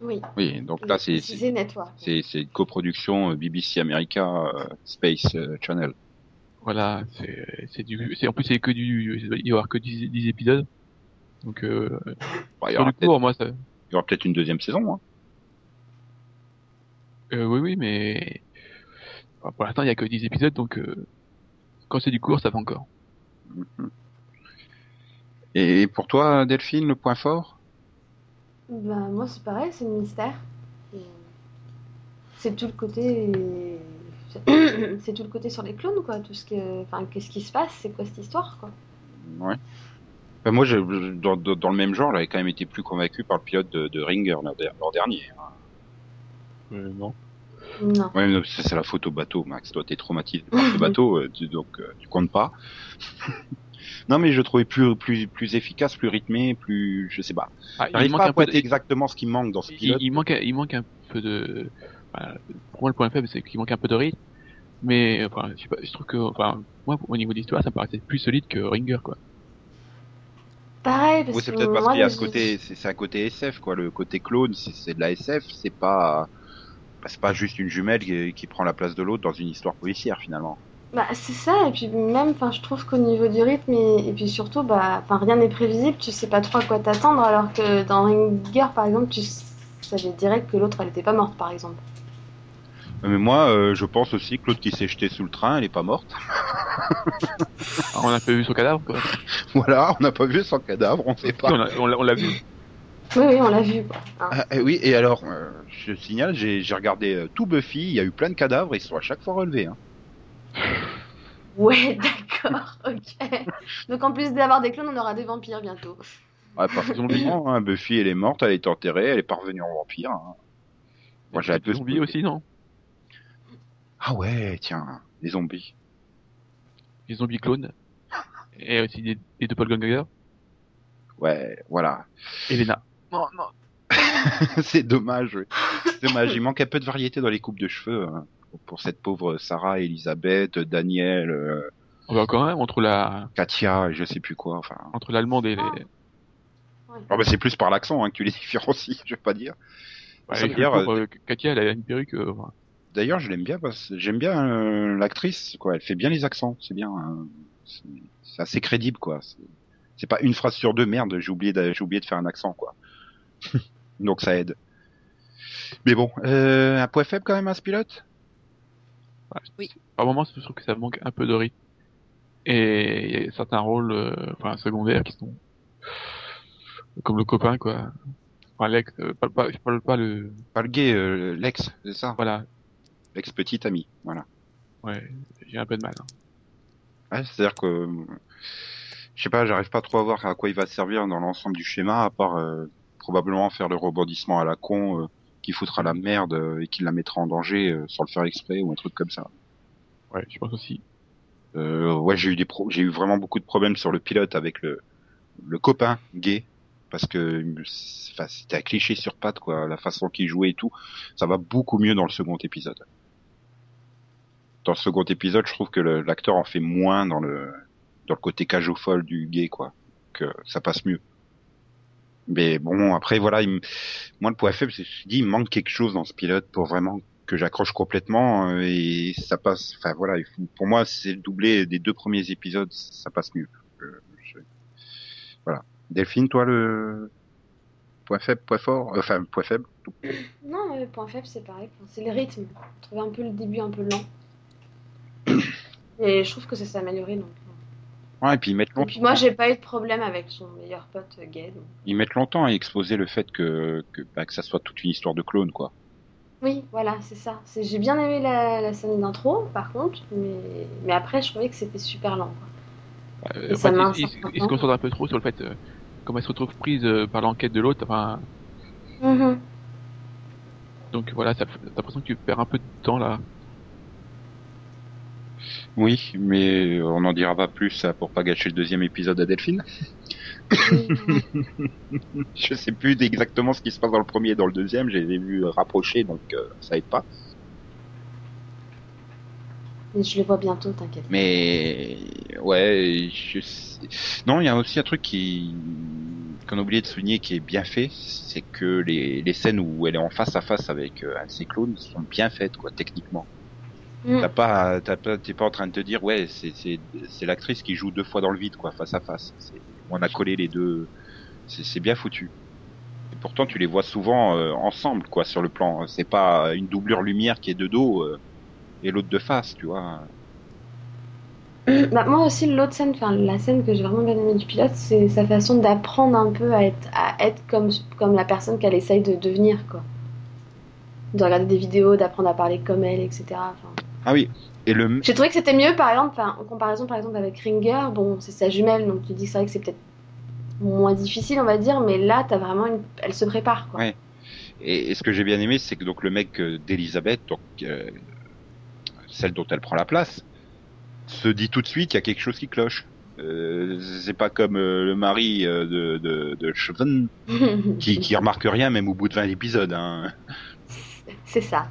Oui, Oui, donc là c'est c'est- c'est une coproduction euh, BBC America euh, Space euh, Channel. Voilà, c'est c'est du, c'est en plus c'est que du, il va y avoir que 10, 10 épisodes. Donc euh, Bon, il y sur aura cours, moi ça, il y aura peut-être une deuxième saison. Hein. euh, oui oui, mais enfin, pour l'instant il y a que 10 épisodes, donc euh, quand c'est du court, ça va encore. Mhm. Et pour toi, Delphine, le point fort? Bah, moi, c'est pareil, c'est le mystère. C'est tout le côté. C'est tout le côté sur les clones, quoi. Tout ce que... Enfin, qu'est-ce qui se passe C'est quoi cette histoire, quoi Ouais. Ben, moi, je, dans, dans, le même genre, j'avais quand même été plus convaincu par le pilote de, de Ringer l'an der- l'an dernier. hein. Euh, non. Non. Ouais, mais ça, c'est la photo bateau, Max. Toi, t'es traumatisé par ce bateau, euh, tu, donc euh, tu comptes pas. non, mais je le trouvais plus, plus, plus efficace, plus rythmé, plus, je sais pas. Ah, il manque pas à un peu de- exactement ce qui manque dans ce il, pilote. il manque, il manque un peu de. Pour moi, le point faible, c'est qu'il manque un peu de rythme. Mais enfin, je, sais pas, je trouve que, enfin, moi, au niveau de l'histoire, ça me paraissait plus solide que Ringer, quoi. Pareil, parce Oui, c'est peut-être parce qu'il y a ce côté, c'est un côté SF, quoi. Le côté clone, c'est c'est de la SF, c'est pas, bah, c'est pas juste une jumelle qui, qui prend la place de l'autre dans une histoire policière, finalement. Bah, c'est ça, et puis même, enfin, je trouve qu'au niveau du rythme, et, et puis surtout, bah, enfin, rien n'est prévisible, tu sais pas trop à quoi t'attendre, alors que dans Ringer, par exemple, tu savais direct que l'autre, elle était pas morte, par exemple. Mais moi, euh, je pense aussi que l'autre qui s'est jeté sous le train, elle est pas morte. Ah, on a pas vu son cadavre, quoi. voilà, on n'a pas vu son cadavre, on sait pas. on l'a- on l'a on l'a vu. Oui, oui, on l'a vu, hein. Ah, eh oui, et alors, euh, je signale, j'ai j'ai regardé euh, tout Buffy, il y a eu plein de cadavres, ils sont à chaque fois relevés. Hein. Ouais, d'accord, ok. Donc en plus d'avoir des clones, on aura des vampires bientôt. Ouais, pas forcément, hein. Buffy, elle est morte, elle est enterrée, elle est pas revenue en vampire. hein. Moi, j'ai un peu zombies aussi, non? Ah ouais, tiens, les zombies. Les zombies clones. Et aussi des, des doppelgangers. Ouais, voilà. Elena. Non, non. c'est dommage, oui. C'est dommage. Il manque un peu de variété dans les coupes de cheveux hein, pour cette pauvre Sarah, Elisabeth, Daniel, euh, On va quand même entre la, Katia, et je sais plus quoi. Enfin, entre l'allemande et les, Ouais. Ah bah, c'est plus par l'accent hein, que tu les différencies, je vais pas dire. Ouais, Ça veut je dire, trouve, euh, Katia, elle a une perruque. euh, enfin, D'ailleurs, je l'aime bien parce que j'aime bien euh, l'actrice, quoi. Elle fait bien les accents, c'est bien. hein. C'est- assez crédible, quoi. C'est- pas une phrase sur deux, merde, j'ai oublié, de, j'ai oublié de faire un accent, quoi. Donc ça aide. Mais bon, euh, un point faible quand même à ce pilote par moments, je trouve que ça manque un peu de rythme. Et il y a certains rôles, euh, enfin, secondaires qui sont comme le copain, quoi. Enfin, l'ex, euh, pas, pas, je parle pas le, Pas le gay, euh, l'ex, c'est ça? Voilà. L'ex petit ami, voilà. Ouais, j'ai un peu de mal. hein. Ouais, c'est-à-dire que je sais pas, j'arrive pas trop à voir à quoi il va servir dans l'ensemble du schéma, à part euh, probablement faire le rebondissement à la con euh, qui foutra la merde euh, et qui la mettra en danger euh, sans le faire exprès ou un truc comme ça. Ouais, je pense aussi. Euh, ouais, j'ai eu des pro j'ai eu vraiment beaucoup de problèmes sur le pilote avec le le copain gay parce que c'était un cliché sur patte quoi, la façon qu'il jouait et tout. Ça va beaucoup mieux dans le second épisode. Dans le second épisode, je trouve que l'acteur en fait moins dans le dans le côté cage au folle du gay quoi, que ça passe mieux. Mais bon, après voilà, il moi le point faible, c'est je dis, il manque quelque chose dans ce pilote pour vraiment que j'accroche complètement euh, et ça passe. Enfin voilà, pour moi c'est le doublé des deux premiers épisodes, ça passe mieux. Euh, Voilà. Delphine, toi, le point faible, point fort, enfin point faible? Non, le point faible, c'est pareil. C'est le rythme. Je trouvais un peu le début un peu lent. Et je trouve que ça s'est amélioré. Donc. Ouais, et puis ils mettent Et longtemps. puis moi, j'ai pas eu de problème avec son meilleur pote euh, gay. donc. Ils mettent longtemps à exposer le fait que que, bah, que ça soit toute une histoire de clone, quoi. Oui, voilà, c'est ça. C'est- J'ai bien aimé la, la scène d'intro, par contre, mais... mais après, je trouvais que c'était super lent. quoi. Euh, Et en ça fait, met un il, il- certain il se concentre un peu trop sur le fait euh, comment elle se retrouve prise euh, par l'enquête de l'autre. Enfin, Mhm. donc voilà, ça- t'as l'impression que tu perds un peu de temps là. Oui, mais on n'en dira pas plus pour pas gâcher le deuxième épisode à Delphine. Je sais plus exactement ce qui se passe dans le premier et dans le deuxième. Je les ai vus rapprocher, donc euh, ça aide pas. mais je le vois bientôt, t'inquiète. Mais ouais, je sais- non, il y a aussi un truc qui qu'on a oublié de souligner qui est bien fait, c'est que les, les scènes où elle est en face à face avec euh, un de ses clones sont bien faites, quoi, techniquement. Mm. T'as pas, t'as pas, t'es pas en train de te dire, ouais, c'est c'est c'est l'actrice qui joue deux fois dans le vide, quoi, face à face. C'est- On a collé les deux, c'est c'est bien foutu. Et pourtant, tu les vois souvent euh, ensemble, quoi, sur le plan. C'est pas une doublure lumière qui est de dos euh, et l'autre de face, tu vois. Bah, moi aussi, l'autre scène, enfin, la scène que j'ai vraiment bien aimée du pilote, c'est sa façon d'apprendre un peu à être, à être comme, comme la personne qu'elle essaye de devenir, quoi. De regarder des vidéos, d'apprendre à parler comme elle, etc. Enfin, Ah oui. Et le, J'ai trouvé que c'était mieux, par exemple, en comparaison par exemple avec Ringer, bon, c'est sa jumelle, donc tu dis que c'est vrai que c'est peut-être moins difficile, on va dire, mais là, t'as vraiment une... elle se prépare, quoi. Ouais. Et, et ce que j'ai bien aimé, c'est que donc le mec euh, d'Elisabeth, donc euh, celle dont elle prend la place, se dit tout de suite qu'il y a quelque chose qui cloche. Euh, c'est pas comme euh, le mari euh, de, de, qui, qui remarque rien même au bout de 20 épisodes. Hein. c'est ça.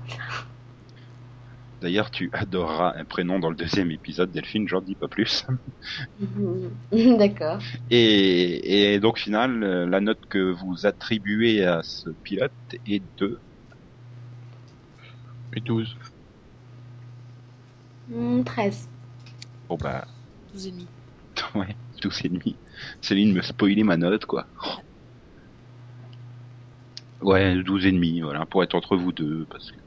D'ailleurs, tu adoreras un prénom dans le deuxième épisode, Delphine, j'en dis pas plus. D'accord. Et, et donc, final, euh, la note que vous attribuez à ce pilote est de... Et 12. Hmm, 13. Bon bah, 12 et demi. ouais, 12 et demi. Céline me spoilait ma note, quoi. Ouais, 12 et demi, voilà, pour être entre vous deux, parce que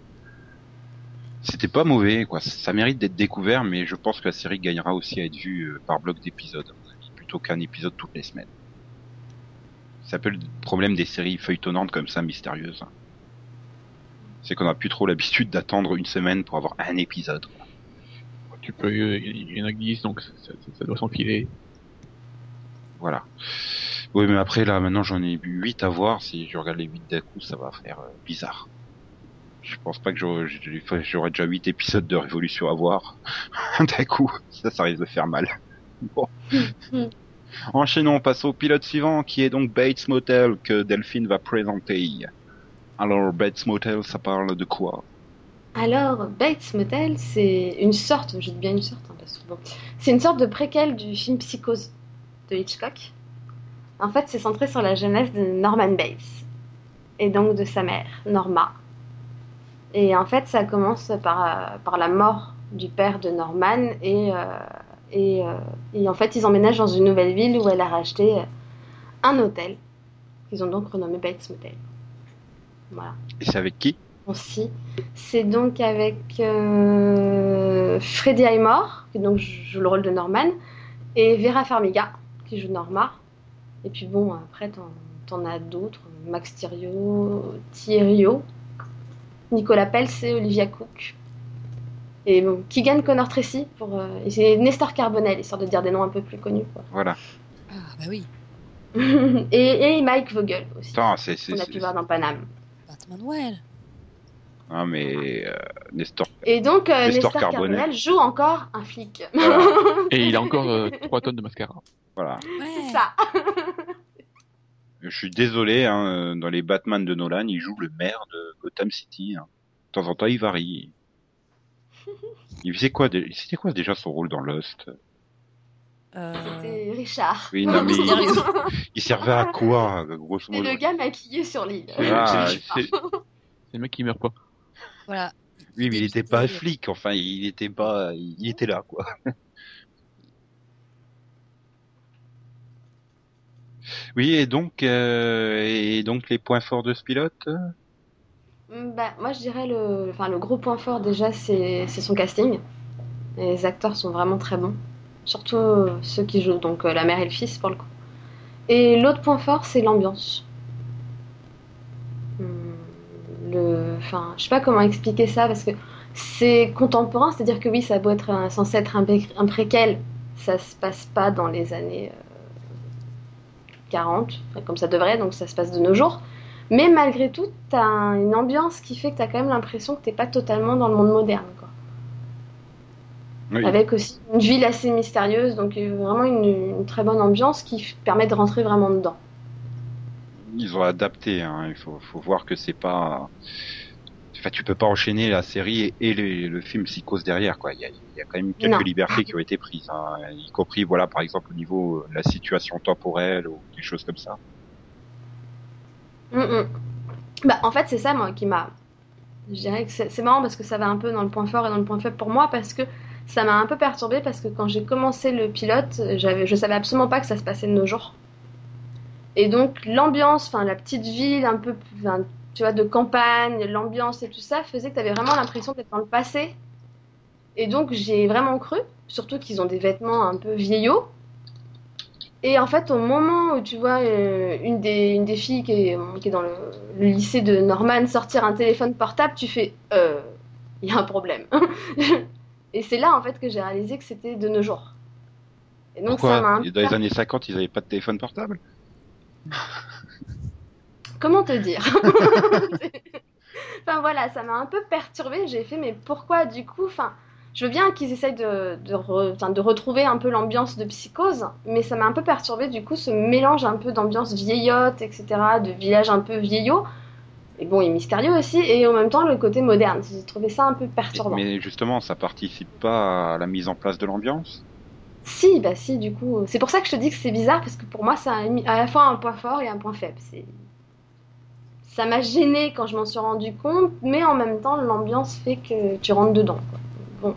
c'était pas mauvais, quoi. Ça mérite d'être découvert, mais je pense que la série gagnera aussi à être vue euh, par bloc d'épisodes, plutôt qu'un épisode toutes les semaines. C'est un peu le problème des séries feuilletonnantes comme ça, mystérieuses. C'est qu'on a plus trop l'habitude d'attendre une semaine pour avoir un épisode. quoi. Tu peux, euh, il y en a que 10, donc ça, ça- ça doit s'enfiler. Voilà. Oui, mais après, là, maintenant, j'en ai eu 8 à voir. Si je regarde les 8 d'un coup, ça va faire euh, bizarre. Je pense pas que j'aurais déjà 8 épisodes de Révolution à voir. d'un coup, ça, ça risque de faire mal. Bon. Enchaînons, passons au pilote suivant, qui est donc Bates Motel, que Delphine va présenter. Alors, Bates Motel, ça parle de quoi? Alors, Bates Motel, c'est une sorte, je dis bien une sorte, hein, parce que bon, c'est une sorte de préquel du film Psychose de Hitchcock. En fait, c'est centré sur la jeunesse de Norman Bates et donc de sa mère, Norma. Et en fait, ça commence par, euh, par la mort du père de Norman et, euh, et, euh, et en fait, ils emménagent dans une nouvelle ville où elle a racheté un hôtel qu'ils ont donc renommé Bates Motel. Voilà Et c'est avec qui? Aussi. C'est donc avec euh, Freddie Highmore, qui donc joue le rôle de Norman, et Vera Farmiga, qui joue Norma. Et puis bon, après, t'en, t'en as d'autres. Max Thierio, Thierio, Nicolas Pels et Olivia Cook. Et bon, Keegan Connor Tracy, pour, euh, et c'est Nestor Carbonell, histoire de dire des noms un peu plus connus. Quoi. Voilà. Ah, bah oui. et, et Mike Vogel aussi, Attends, c'est... c'est- qu'on a pu voir dans Paname. Batman Well. Ah, mais... Euh, Nestor... Et donc, euh, Nestor Nestor, Carbonell. Carbonell joue encore un flic. Voilà. Et il a encore 3 tonnes de mascara. voilà. Ouais. C'est ça. Je suis désolé, hein, euh, dans les Batman de Nolan, il joue le maire de Gotham City. hein. De temps en temps, il varie. Il faisait quoi C'était quoi déjà son rôle dans Lost? Euh, C'est Richard. Oui, non, mais il, servait à quoi, grosso modo? le gars maquillé sur l'île. Ah, C'est le mec qui meurt pas. Voilà. Oui, mais il était pas flic. Enfin, il était pas. Il était là, quoi. Oui, et donc, euh, et donc les points forts de ce pilote Mm, Bah, moi, je dirais le, enfin, le gros point fort déjà, c'est son casting. Les acteurs sont vraiment très bons, surtout euh, ceux qui jouent, donc euh, la mère et le fils pour le coup. Et l'autre point fort, c'est l'ambiance. Hmm, Le, enfin, je sais pas comment expliquer ça parce que c'est contemporain, c'est-à-dire que oui, ça beau être un- censé être un, un préquel, ça se passe pas dans les années 40, enfin, comme ça devrait, donc ça se passe de nos jours. Mais malgré tout, t'as un- une ambiance qui fait que t'as quand même l'impression que t'es pas totalement dans le monde moderne, quoi. Oui. Avec aussi une ville assez mystérieuse, donc euh, vraiment une, une très bonne ambiance qui permet de rentrer vraiment dedans. Ils ont adapté. Hein. Il faut, faut voir que c'est pas. Enfin, tu peux pas enchaîner la série et, et le, le film Psychose derrière, quoi. Il y a, il y a quand même quelques Non. libertés qui ont été prises, hein. y compris, voilà, par exemple au niveau euh, de la situation temporelle ou des choses comme ça. Mm, mm. Bah, en fait, c'est ça, moi, qui m'a. Je dirais que c'est marrant parce que ça va un peu dans le point fort et dans le point faible pour moi parce que ça m'a un peu perturbée parce que quand j'ai commencé le pilote, je savais absolument pas que ça se passait de nos jours. Et donc, l'ambiance, enfin, la petite ville un peu, tu vois, de campagne, l'ambiance et tout ça faisait que tu avais vraiment l'impression d'être dans le passé. Et donc, j'ai vraiment cru, surtout qu'ils ont des vêtements un peu vieillots. Et en fait, au moment où tu vois euh, une, des, une des filles qui est, qui est dans le, le lycée de Norman sortir un téléphone portable, tu fais euh, il y a un problème. Et c'est là en fait que j'ai réalisé que c'était de nos jours. Et donc ça Pourquoi peu Dans les années 50, ils avaient pas de téléphone portable? Comment te dire Enfin voilà, ça m'a un peu perturbée. J'ai fait, mais pourquoi du coup Enfin, je veux bien qu'ils essayent de, de, re- de retrouver un peu l'ambiance de psychose, mais ça m'a un peu perturbée du coup ce mélange un peu d'ambiance vieillotte, etc., de village un peu vieillot. Et bon, et mystérieux aussi, et en même temps le côté moderne. J'ai trouvé ça un peu perturbant. Mais justement, ça participe pas à la mise en place de l'ambiance? Si, bah si, du coup. C'est pour ça que je te dis que c'est bizarre, parce que pour moi, c'est à la fois un point fort et un point faible. C'est... Ça m'a gêné quand je m'en suis rendu compte, mais en même temps, l'ambiance fait que tu rentres dedans. quoi. Bon.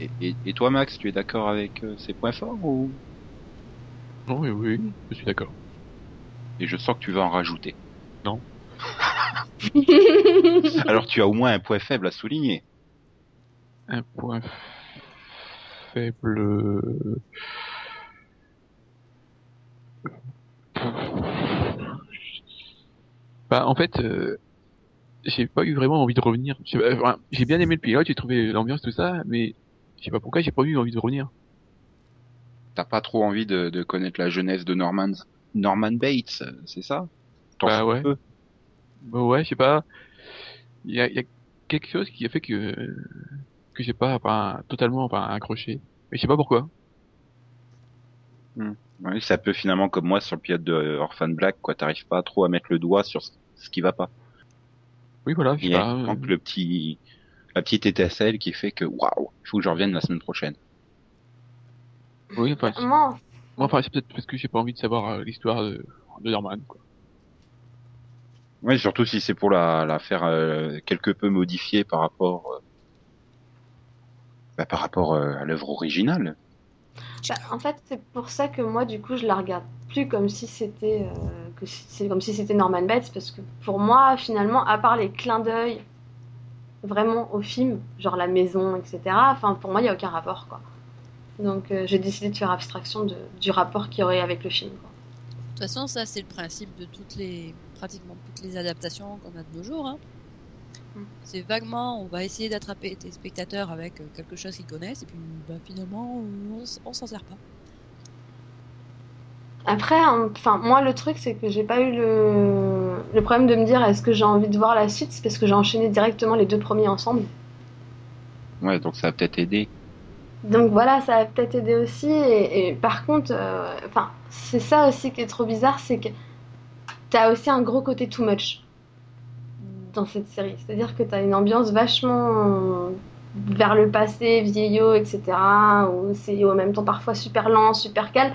et, et, et toi, Max, tu es d'accord avec euh, ces points forts ou? Non, oui, oui, je suis d'accord. Et je sens que tu vas en rajouter. Non. Alors tu as au moins un point faible à souligner. Un point faible. Bah, en fait, euh, j'ai pas eu vraiment envie de revenir. Enfin, J'ai bien aimé le pilote, j'ai trouvé l'ambiance, tout ça, mais je sais pas pourquoi j'ai pas eu envie de revenir. T'as pas trop envie de, de connaître la jeunesse de Norman, Norman Bates, c'est ça? Bah ouais. peu? Bah ouais, je sais pas. Il y a, y a quelque chose qui a fait que que j'ai pas enfin, totalement enfin, accroché. Mais je sais pas pourquoi. Oui, c'est un peu finalement comme moi sur le pilote de euh, Orphan Black, quoi. T'arrives pas trop à mettre le doigt sur ce qui va pas. Oui, voilà, Il pas. y a euh, donc le petit, la petite étincelle qui fait que waouh, il faut que je revienne la semaine prochaine. Oui, enfin, c'est- Moi, moi, enfin, c'est peut-être parce que j'ai pas envie de savoir euh, l'histoire de, de Norman, quoi. Oui, surtout si c'est pour la, la faire euh, quelque peu modifier par rapport, euh, bah, par rapport euh, à l'œuvre originale. Bah, en fait, c'est pour ça que moi, du coup, je la regarde plus comme si c'était euh, comme si c'était Norman Bates, parce que pour moi, finalement, à part les clins d'œil vraiment au film, genre la maison, etc. Enfin, pour moi, il y a aucun rapport, quoi. Donc, euh, j'ai décidé de faire abstraction du rapport qu'il y aurait avec le film. De toute façon, ça, c'est le principe de toutes les, pratiquement toutes les adaptations qu'on a de nos jours. Hein. C'est vaguement, on va essayer d'attraper tes spectateurs avec euh, quelque chose qu'ils connaissent, et puis bah, finalement, on, s'en sert pas. Après, enfin, moi, le truc, c'est que j'ai pas eu le, le problème de me dire est-ce que j'ai envie de voir la suite, c'est parce que j'ai enchaîné directement les deux premiers ensemble. Ouais, donc ça a peut-être aidé. Donc voilà, ça a peut-être aidé aussi. Et, et par contre, euh, enfin, c'est ça aussi qui est trop bizarre, c'est que t'as aussi un gros côté too much dans cette série. C'est-à-dire que t'as une ambiance vachement vers le passé, vieillot, etc. Où c'est en même temps parfois super lent, super calme.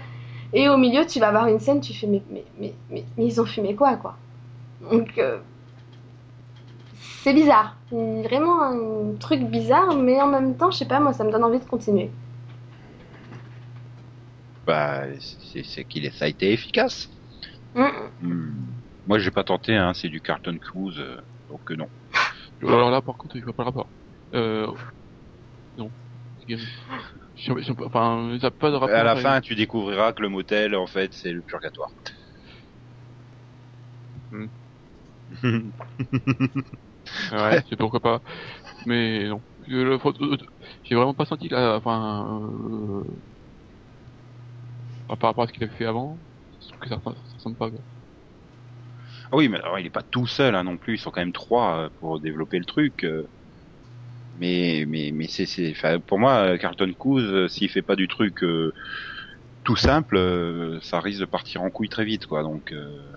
Et au milieu, tu vas avoir une scène, tu fais mais, mais, mais, mais, mais ils ont fumé quoi, quoi? Donc, euh, c'est bizarre. Vraiment un truc bizarre, mais en même temps, je sais pas, moi, ça me donne envie de continuer. Bah, c'est qu'il est, ça a été efficace. Mm. Hmm. Moi, j'ai pas tenté, hein, c'est du Carlton Cruise, euh, donc euh, non. Alors là, par contre, je vois pas le rapport. Euh, non. Enfin, ça pas de rapport. À la fin, tu découvriras que le motel, en fait, c'est le purgatoire. Hmm. Ouais, c'est pourquoi pas. Mais non. Euh, J'ai vraiment pas senti là, enfin, euh, par rapport à ce qu'il avait fait avant, je trouve que ça, ça pas. Ah oui, mais alors, il est pas tout seul hein, non plus. Ils sont quand même trois euh, pour développer le truc. euh. Mais mais mais c'est c'est. Pour moi, euh, Carlton euh, s'il fait pas du truc euh, tout simple, euh, ça risque de partir en couille très vite, quoi. Donc, euh,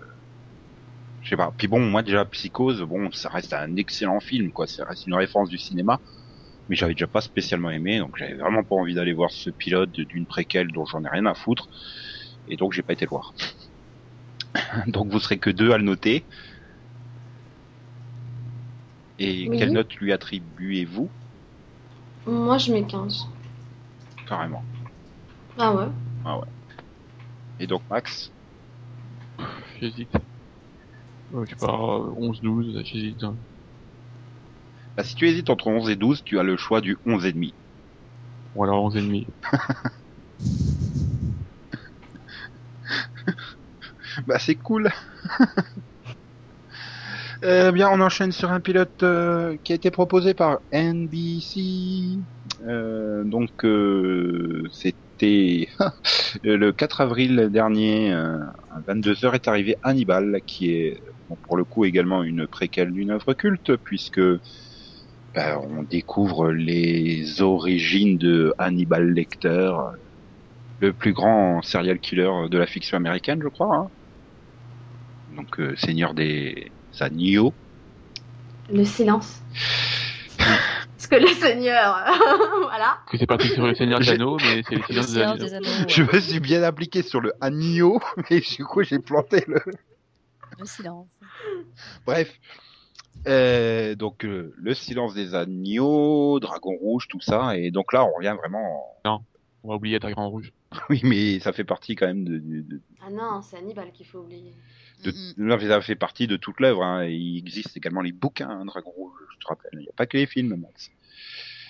je sais pas. Puis bon, moi déjà Psychose, bon, ça reste un excellent film, quoi. Ça reste une référence du cinéma. Mais j'avais déjà pas spécialement aimé, donc j'avais vraiment pas envie d'aller voir ce pilote d'une préquelle dont j'en ai rien à foutre. Et donc j'ai pas été le voir. donc vous serez que deux à le noter. Et Oui. quelle note lui attribuez-vous? Moi, je mets 15. carrément Ah ouais Et donc Max? J'hésite. Ouais, je sais pas, 11, 12, j'hésite. bah, Si tu hésites entre 11 et 12, tu as le choix du 11 et demi. Ou alors 11 et demi. Bah c'est cool. Euh, bien, on enchaîne sur un pilote euh, qui a été proposé par NBC. Euh, donc euh, c'était le 4 avril dernier, à 22h est arrivé Hannibal, qui est pour le coup également une préquelle d'une œuvre culte, puisque bah, on découvre les origines de Hannibal Lecter, le plus grand serial killer de la fiction américaine, je crois. hein. Donc euh, seigneur des agneaux. Le silence. Parce que le seigneur, voilà. Que c'est parti sur le Seigneur des Anneaux, mais c'est le Le Seigneur des Anneaux. des Anneaux, Je me suis bien appliqué sur le agneau, mais du coup j'ai planté le. Le silence. Bref. Euh, donc euh, le silence des agneaux, dragon rouge, tout ça, et donc là on revient vraiment. On va oublier Dragon Rouge. Oui, mais ça fait partie quand même de, de, de, Ah non, c'est Hannibal qu'il faut oublier. De- Mm, là, ça fait partie de toute l'œuvre. Hein. Il existe également les bouquins, hein, dragon rouge, je te rappelle. Il n'y a pas que les films. Max.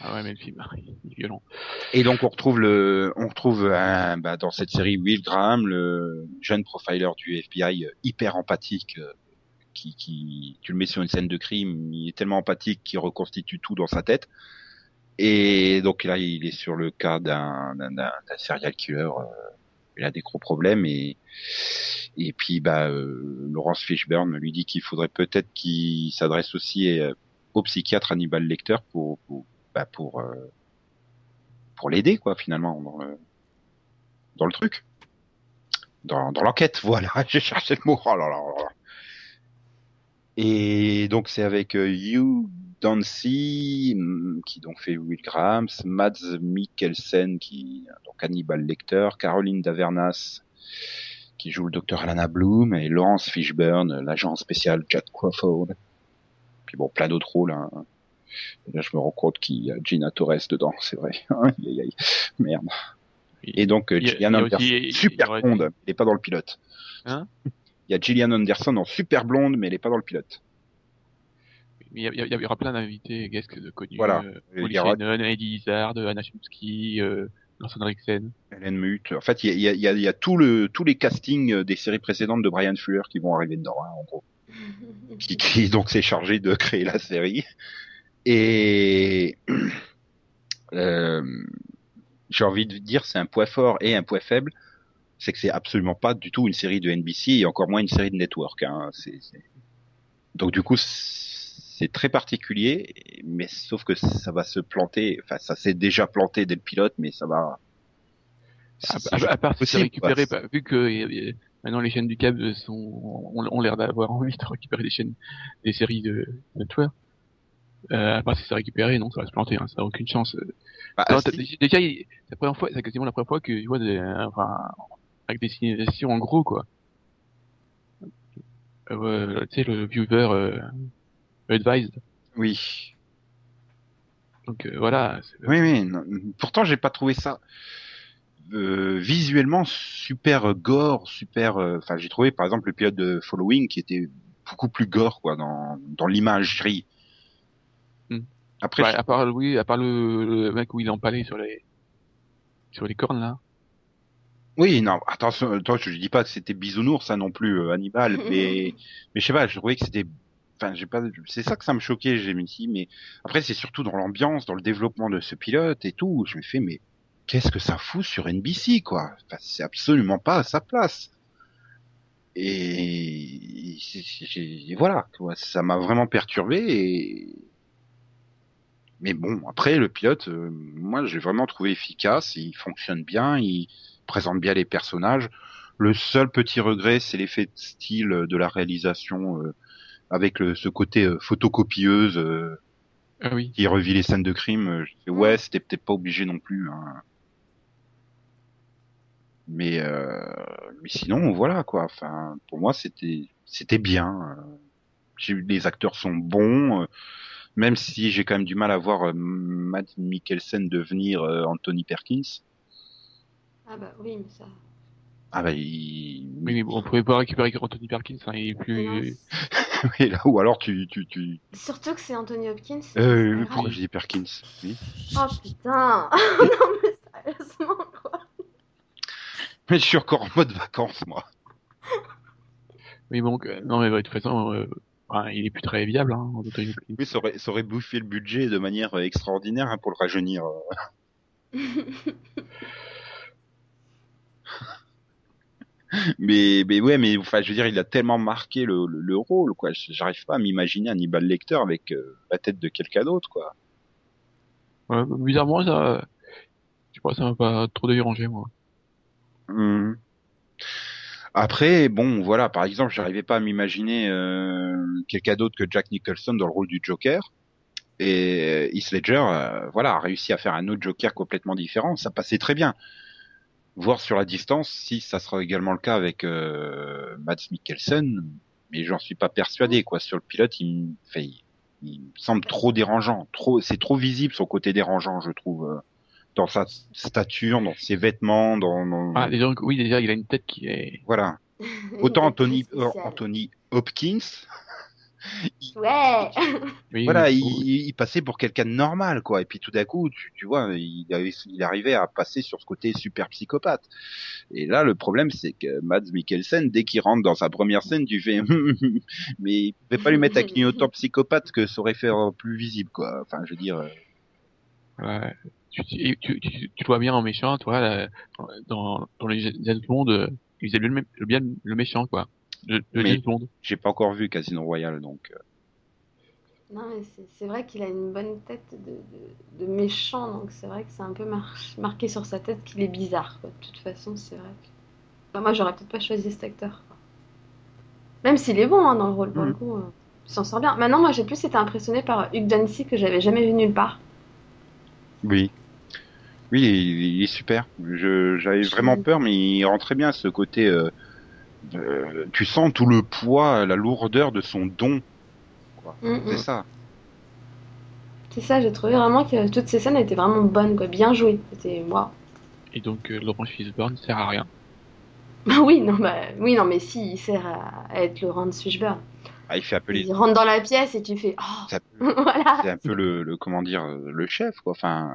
Ah ouais, mais le film, il est violent. Et donc on retrouve le, on retrouve un- bah, dans cette série Will Graham, le jeune profiler du FBI euh, hyper empathique, euh, qui, qui, tu le mets sur une scène de crime, il est tellement empathique qu'il reconstitue tout dans sa tête. Et donc là, il est sur le cas d'un, d'un, d'un- d'un serial killer. euh, il a des gros problèmes et et puis bah euh, Laurence Fishburne lui dit qu'il faudrait peut-être qu'il s'adresse aussi euh, au psychiatre Hannibal Lecter pour pour bah, pour euh, pour l'aider quoi finalement dans le dans le truc dans dans l'enquête voilà j'ai cherché le mot oh là. et donc c'est avec euh, Hugh Dancy hum, qui donc fait Will Graham Mads Mikkelsen qui donc Hannibal Lecter Caroline Davernas qui joue le docteur Alana Bloom et Laurence Fishburne l'agent spécial Jack Crawford puis bon plein d'autres rôles hein. Et là, je me rends compte qu'il y a Gina Torres dedans, c'est vrai. Merde. Et donc, Il y a- Gillian il y a Anderson, aussi- il super blonde, elle est pas dans le pilote. Hein? Il y a Gillian Anderson en super blonde, mais elle est pas dans le pilote. Il y, aura plein d'invités guests de connus. Voilà. Euh, y aura- Shannon, Eddie Izzard, Anna Chomsky, euh, Lawson Rixen. Hélène Muth. En fait, il y a, il y a- il y a- il y a tout le, tous les castings euh, des séries précédentes de Brian Fuller qui vont arriver dedans, hein, en gros. Qui, qui donc s'est chargé de créer la série. Et euh, j'ai envie de dire, c'est un point fort et un point faible, c'est que c'est absolument pas du tout une série de NBC et encore moins une série de network. Hein. Donc du coup, c'est très particulier, mais sauf que ça va se planter. Enfin, ça s'est déjà planté dès le pilote, mais ça va. À, à- à part récupéré, quoi. bah, vu que maintenant les chaînes du câble sont, ont, ont l'air d'avoir envie de récupérer des chaînes, des séries de network. Euh, à part si c'est récupéré, non, ça va se planter, hein, ça n'a aucune chance. Bah, si. déjà, c'est la première fois, c'est quasiment la première fois que tu vois des, euh, enfin, avec des signalisations en gros, quoi. Euh, tu sais, le viewer, euh, advised. Oui. Donc, euh, voilà. Oui, oui. non. Pourtant, j'ai pas trouvé ça. euh, visuellement super gore, super. euh, Enfin, j'ai trouvé par exemple le pilote de Following qui était beaucoup plus gore quoi dans dans l'imagerie. Hmm. Après, Ouais, à part, oui, à part le, le mec où il empalait sur les, sur les cornes, là. Oui, non, attention, attends, je dis pas que c'était bisounours, ça non plus, euh, Hannibal, mais, mais je sais pas, je trouvais que c'était, enfin, j'ai pas, c'est ça que ça me choquait, j'ai me dit, mais après, c'est surtout dans l'ambiance, dans le développement de ce pilote et tout, je me fais, mais qu'est-ce que ça fout sur NBC, quoi? Enfin, c'est absolument pas à sa place. Et, et voilà, ça m'a vraiment perturbé et, mais bon, après, le pilote, euh, moi, j'ai vraiment trouvé efficace, il fonctionne bien, il, présente bien les personnages. Le seul petit regret, c'est l'effet de style de la réalisation euh, avec le, ce côté euh, photocopieuse euh, Ah oui. qui revit les scènes de crime. Euh, je ouais, c'était peut-être pas obligé non plus. hein. Mais euh, mais sinon, voilà quoi. Enfin, pour moi, c'était c'était bien. Les acteurs sont bons. euh, Même si j'ai quand même du mal à voir euh, Matt Mikkelsen devenir euh, Anthony Perkins. Ah bah oui, mais ça. Ah bah il... Oui, mais bon, on pouvait pas récupérer Anthony Perkins, hein, il est plus, Oui, là, ou alors tu, tu, tu... Surtout que c'est Anthony Hopkins. Euh, pourquoi je dis Perkins oui. Oh putain Non mais sérieusement quoi Mais je suis encore en mode vacances, moi. oui, bon, euh, non, mais de toute façon, euh, enfin, il est plus très viable, hein, Anthony Perkins. Oui, ça aurait, ça aurait bouffé le budget de manière euh, extraordinaire hein, pour le rajeunir. euh. Mais, mais ouais, mais enfin, je veux dire, il a tellement marqué le, le, le rôle, quoi. J'arrive pas à m'imaginer Hannibal Lecter avec euh, la tête de quelqu'un d'autre, quoi. Ouais, bizarrement, ça, je sais pas, ça m'a pas trop dérangé, moi. Mhm. Après, bon, voilà, par exemple, j'arrivais pas à m'imaginer euh, quelqu'un d'autre que Jack Nicholson dans le rôle du Joker. Et Heath Ledger, euh, voilà, a réussi à faire un autre Joker complètement différent. Ça passait très bien. Voir sur la distance si ça sera également le cas avec euh, Mads Mikkelsen, mais j'en suis pas persuadé. Quoi, sur le pilote, il, me fait, il, il me semble trop dérangeant. Trop, c'est trop visible son côté dérangeant, je trouve, euh, dans sa stature, dans ses vêtements, dans, dans- Ah, déjà, oui, déjà, il a une tête qui est, voilà. Autant Anthony, Anthony Hopkins, Ouais oui, voilà, oui, il, il passait pour quelqu'un de normal, quoi. Et puis tout d'un coup, tu, tu vois, il, il arrivait à passer sur ce côté super psychopathe. Et là, le problème, c'est que Mads Mikkelsen, dès qu'il rentre dans sa première scène, tu fais, mais il pouvait pas lui mettre un clignotant psychopathe que ça aurait fait euh, plus visible, quoi. Enfin, je veux dire, euh, Ouais. Tu, tu, tu, tu, vois bien en méchant, toi, là, dans, dans les James Bond, euh, il faisait le bien le méchant, quoi. Bond. j'ai pas encore vu Casino Royale, donc. euh, Non mais c'est- c'est vrai qu'il a une bonne tête de, de, de méchant, donc c'est vrai que c'est un peu mar- marqué sur sa tête qu'il est bizarre. Quoi. De toute façon, c'est vrai que... Enfin, moi, j'aurais peut-être pas choisi cet acteur. quoi. Même s'il est bon hein, dans le rôle, pour le coup, euh, il s'en sort bien. Maintenant, moi, j'ai plus été impressionné par Hugh Dancy que j'avais jamais vu nulle part. Oui. Oui, il, il est super. Je, j'avais vraiment peur, mais il rend très bien ce côté. euh, euh, tu sens tout le poids, la lourdeur de son don. Quoi. Mm, C'est mm. ça. C'est ça, j'ai trouvé vraiment que toutes ces scènes étaient vraiment bonnes, quoi, bien jouées. C'était waouh. Et donc, euh, Laurent Fishburne sert à rien. Oui, non, bah, oui, non, mais si, il sert à, à être Laurence Fishburne. Ah, il fait appeler. Il rentre dans la pièce et tu fais oh, ça- voilà. C'est un peu le, le comment dire le chef quoi. Enfin.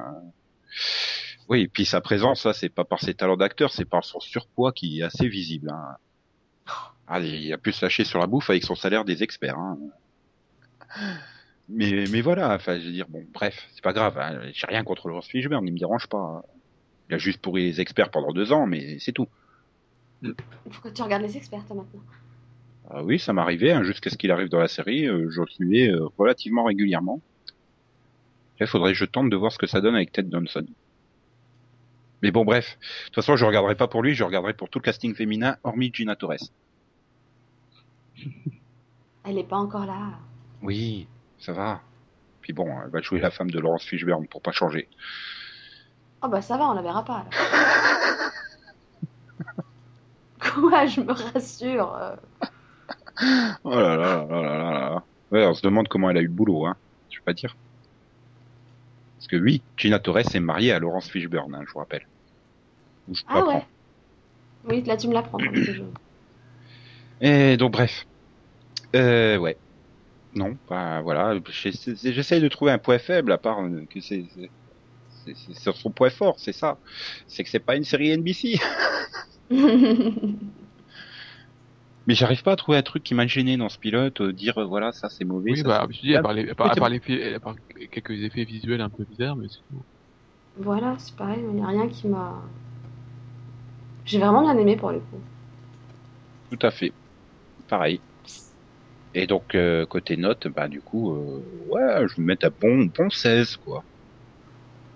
Oui, et puis sa présence, ça, c'est pas par ses talents d'acteur, c'est par son surpoids qui est assez visible. Hein. Ah, il a pu se lâcher sur la bouffe avec son salaire des experts. Hein. Mais, mais voilà, enfin, je veux dire, bon, bref, c'est pas grave. Hein. J'ai rien contre Laurence Fishburne, il me dérange pas. hein. Il a juste pourri les experts pendant deux ans, mais c'est tout. Pourquoi tu regardes les experts toi, maintenant Ah oui, ça m'arrivait, hein, jusqu'à ce qu'il arrive dans la série, euh, je le suivais euh, relativement régulièrement. Il faudrait que je tente de voir ce que ça donne avec Ted Danson. Mais bon, bref. De toute façon, je regarderai pas pour lui, je regarderai pour tout le casting féminin, hormis Gina Torres. Elle est pas encore là. Oui, ça va. Puis bon, elle va jouer la femme de Laurence Fishburne pour pas changer. Oh bah ça va, on la verra pas. Quoi, je me rassure. euh. Oh là là là là là là. Ouais, on se demande comment elle a eu le boulot, hein. Je vais pas dire. Parce que oui, Gina Torres est mariée à Laurence Fishburne, hein, je vous rappelle. Ou je Ah ouais. Oui, là tu me l'apprends. je- Et donc bref. Euh, ouais. Non, bah voilà. J'essaie j'essaie de trouver un point faible à part euh, que c'est c'est- son point fort, c'est ça. C'est que c'est pas une série NBC. Mais j'arrive pas à trouver un truc qui m'a gêné dans ce pilote, euh, dire euh, voilà ça c'est mauvais. Oui, ça, bah, je dis, à part, les, à part, part les à part quelques effets visuels un peu bizarres, mais c'est tout. voilà, c'est pareil, il n'y a rien qui m'a. J'ai vraiment bien aimé pour le coup. Tout à fait. Pareil. Et donc, euh, côté note, bah du coup, euh, ouais, je vais mettre un bon, bon 16, quoi.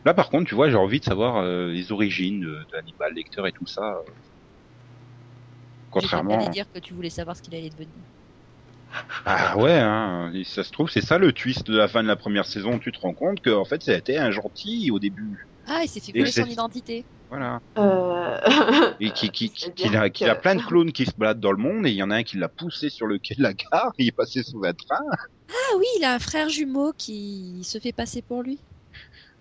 Là, par contre, tu vois, j'ai envie de savoir euh, les origines de, de Hannibal Lecter et tout ça. euh. Contrairement... J'allais dire que tu voulais savoir ce qu'il allait devenir. Ah ouais, hein, et ça se trouve, c'est ça le twist de la fin de la première saison. Tu te rends compte que en fait, c'était un gentil au début. Ah, il s'est fait voler son identité. Voilà. Euh... Et qui, qui, qui, qu'il a, qu'il a plein de clones qui se baladent dans le monde et il y en a un qui l'a poussé sur le quai de la gare, il est passé sous un train. Ah oui, il a un frère jumeau qui se fait passer pour lui.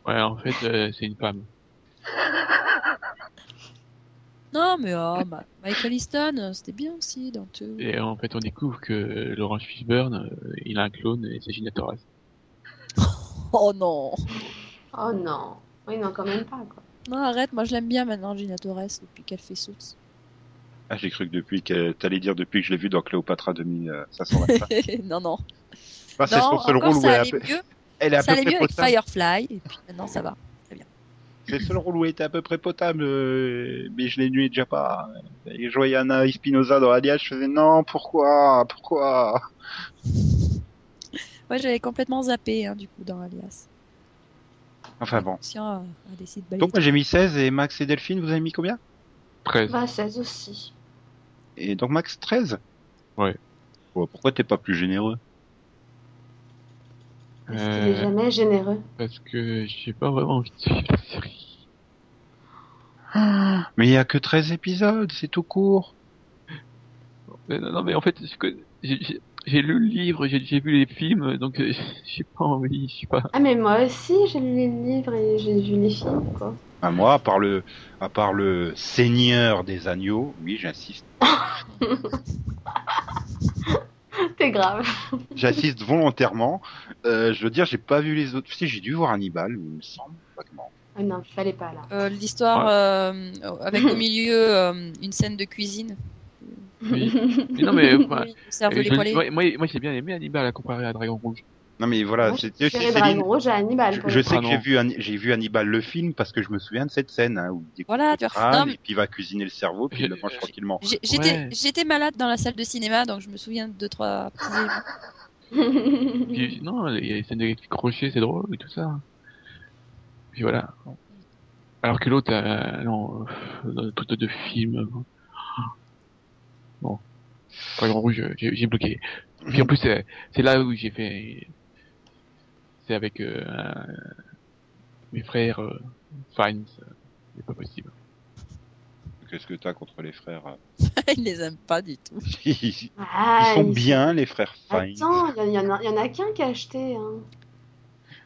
Ouais, en fait, euh, c'est une femme. Non, mais oh, Ma- Michael Easton, euh, c'était bien aussi dans tout. Et en fait, on découvre que Laurence Fishburne, euh, il a un clone et c'est Gina Torres. Oh non Oh non. Oui, non, quand même pas, quoi. Non, arrête, moi je l'aime bien maintenant, Gina Torres, depuis qu'elle fait Suits. Ah, j'ai cru que depuis que t'allais dire depuis que je l'ai vu dans Cléopâtra 2525. non, non. Bah, c'est non, son seul rôle où ça elle peu... elle est à ça peu allait près mieux avec potable. Firefly, et puis maintenant ça va. C'est le seul rôle où elle était à peu près potable, euh, mais je l'ai nué déjà pas. Et je voyais Anna Espinosa dans Alias, je faisais non, pourquoi, pourquoi? Ouais, j'avais complètement zappé, hein, du coup, dans Alias. Enfin bon. Conscient a, a décidé de balayer. Donc moi j'ai mis 16 et Max et Delphine, vous avez mis combien? 13. Bah, 16 aussi. Et donc Max 13 Ouais. Oh, pourquoi t'es pas plus généreux? Parce qu'il est Euh, jamais généreux. parce que j'ai pas vraiment envie de suivre la série. Mais il y a que 13 épisodes, c'est tout court. Mais non, non, mais en fait, c'est que j'ai- lu le livre, j'ai j'ai vu les films, donc euh, j'ai pas envie, je sais pas. Ah, mais moi aussi, j'ai lu les livres et j'ai vu les films, quoi. Ah, moi, à part le, à part le Seigneur des agneaux, oui, j'insiste, C'est grave. j'insiste volontairement. Euh, je veux dire, j'ai pas vu les autres. Si, j'ai dû voir Hannibal, il me semble, vaguement. Ah non, fallait pas, là. Euh, L'histoire Ouais. euh, avec au milieu euh, une scène de cuisine. Oui. Mais non, mais enfin, Oui, euh, je- moi, moi, moi, j'ai bien aimé Hannibal à comparer à Dragon Rouge. Non, mais voilà, Moi, Céline. Dragon Rouge à Hannibal. Je, je sais Ah que j'ai vu, j'ai vu Hannibal le film parce que je me souviens de cette scène hein, où il découpe Voilà, le tu vois. crâne Non, mais- et puis il va cuisiner le cerveau puis il le Je- mange tranquillement. J'ai- J'étais Ouais. j'étais malade dans la salle de cinéma, donc je me souviens de deux, trois petits non, il y a les scènes de crochet, c'est drôle et tout ça. Puis voilà. Alors que l'autre, euh, non, euh, dans le truc de, de film. euh, Bon. Dragon Rouge, j'ai j'ai bloqué. Puis en plus, c'est là où j'ai fait. C'est avec euh, un- mes frères euh, Fines. C'est pas possible. Qu'est-ce que t'as contre les frères euh? Il les aime pas du tout. Ils Ah, sont il- bien les frères Fine. Attends, il y, en a- il y en a qu'un qui a acheté. Hein.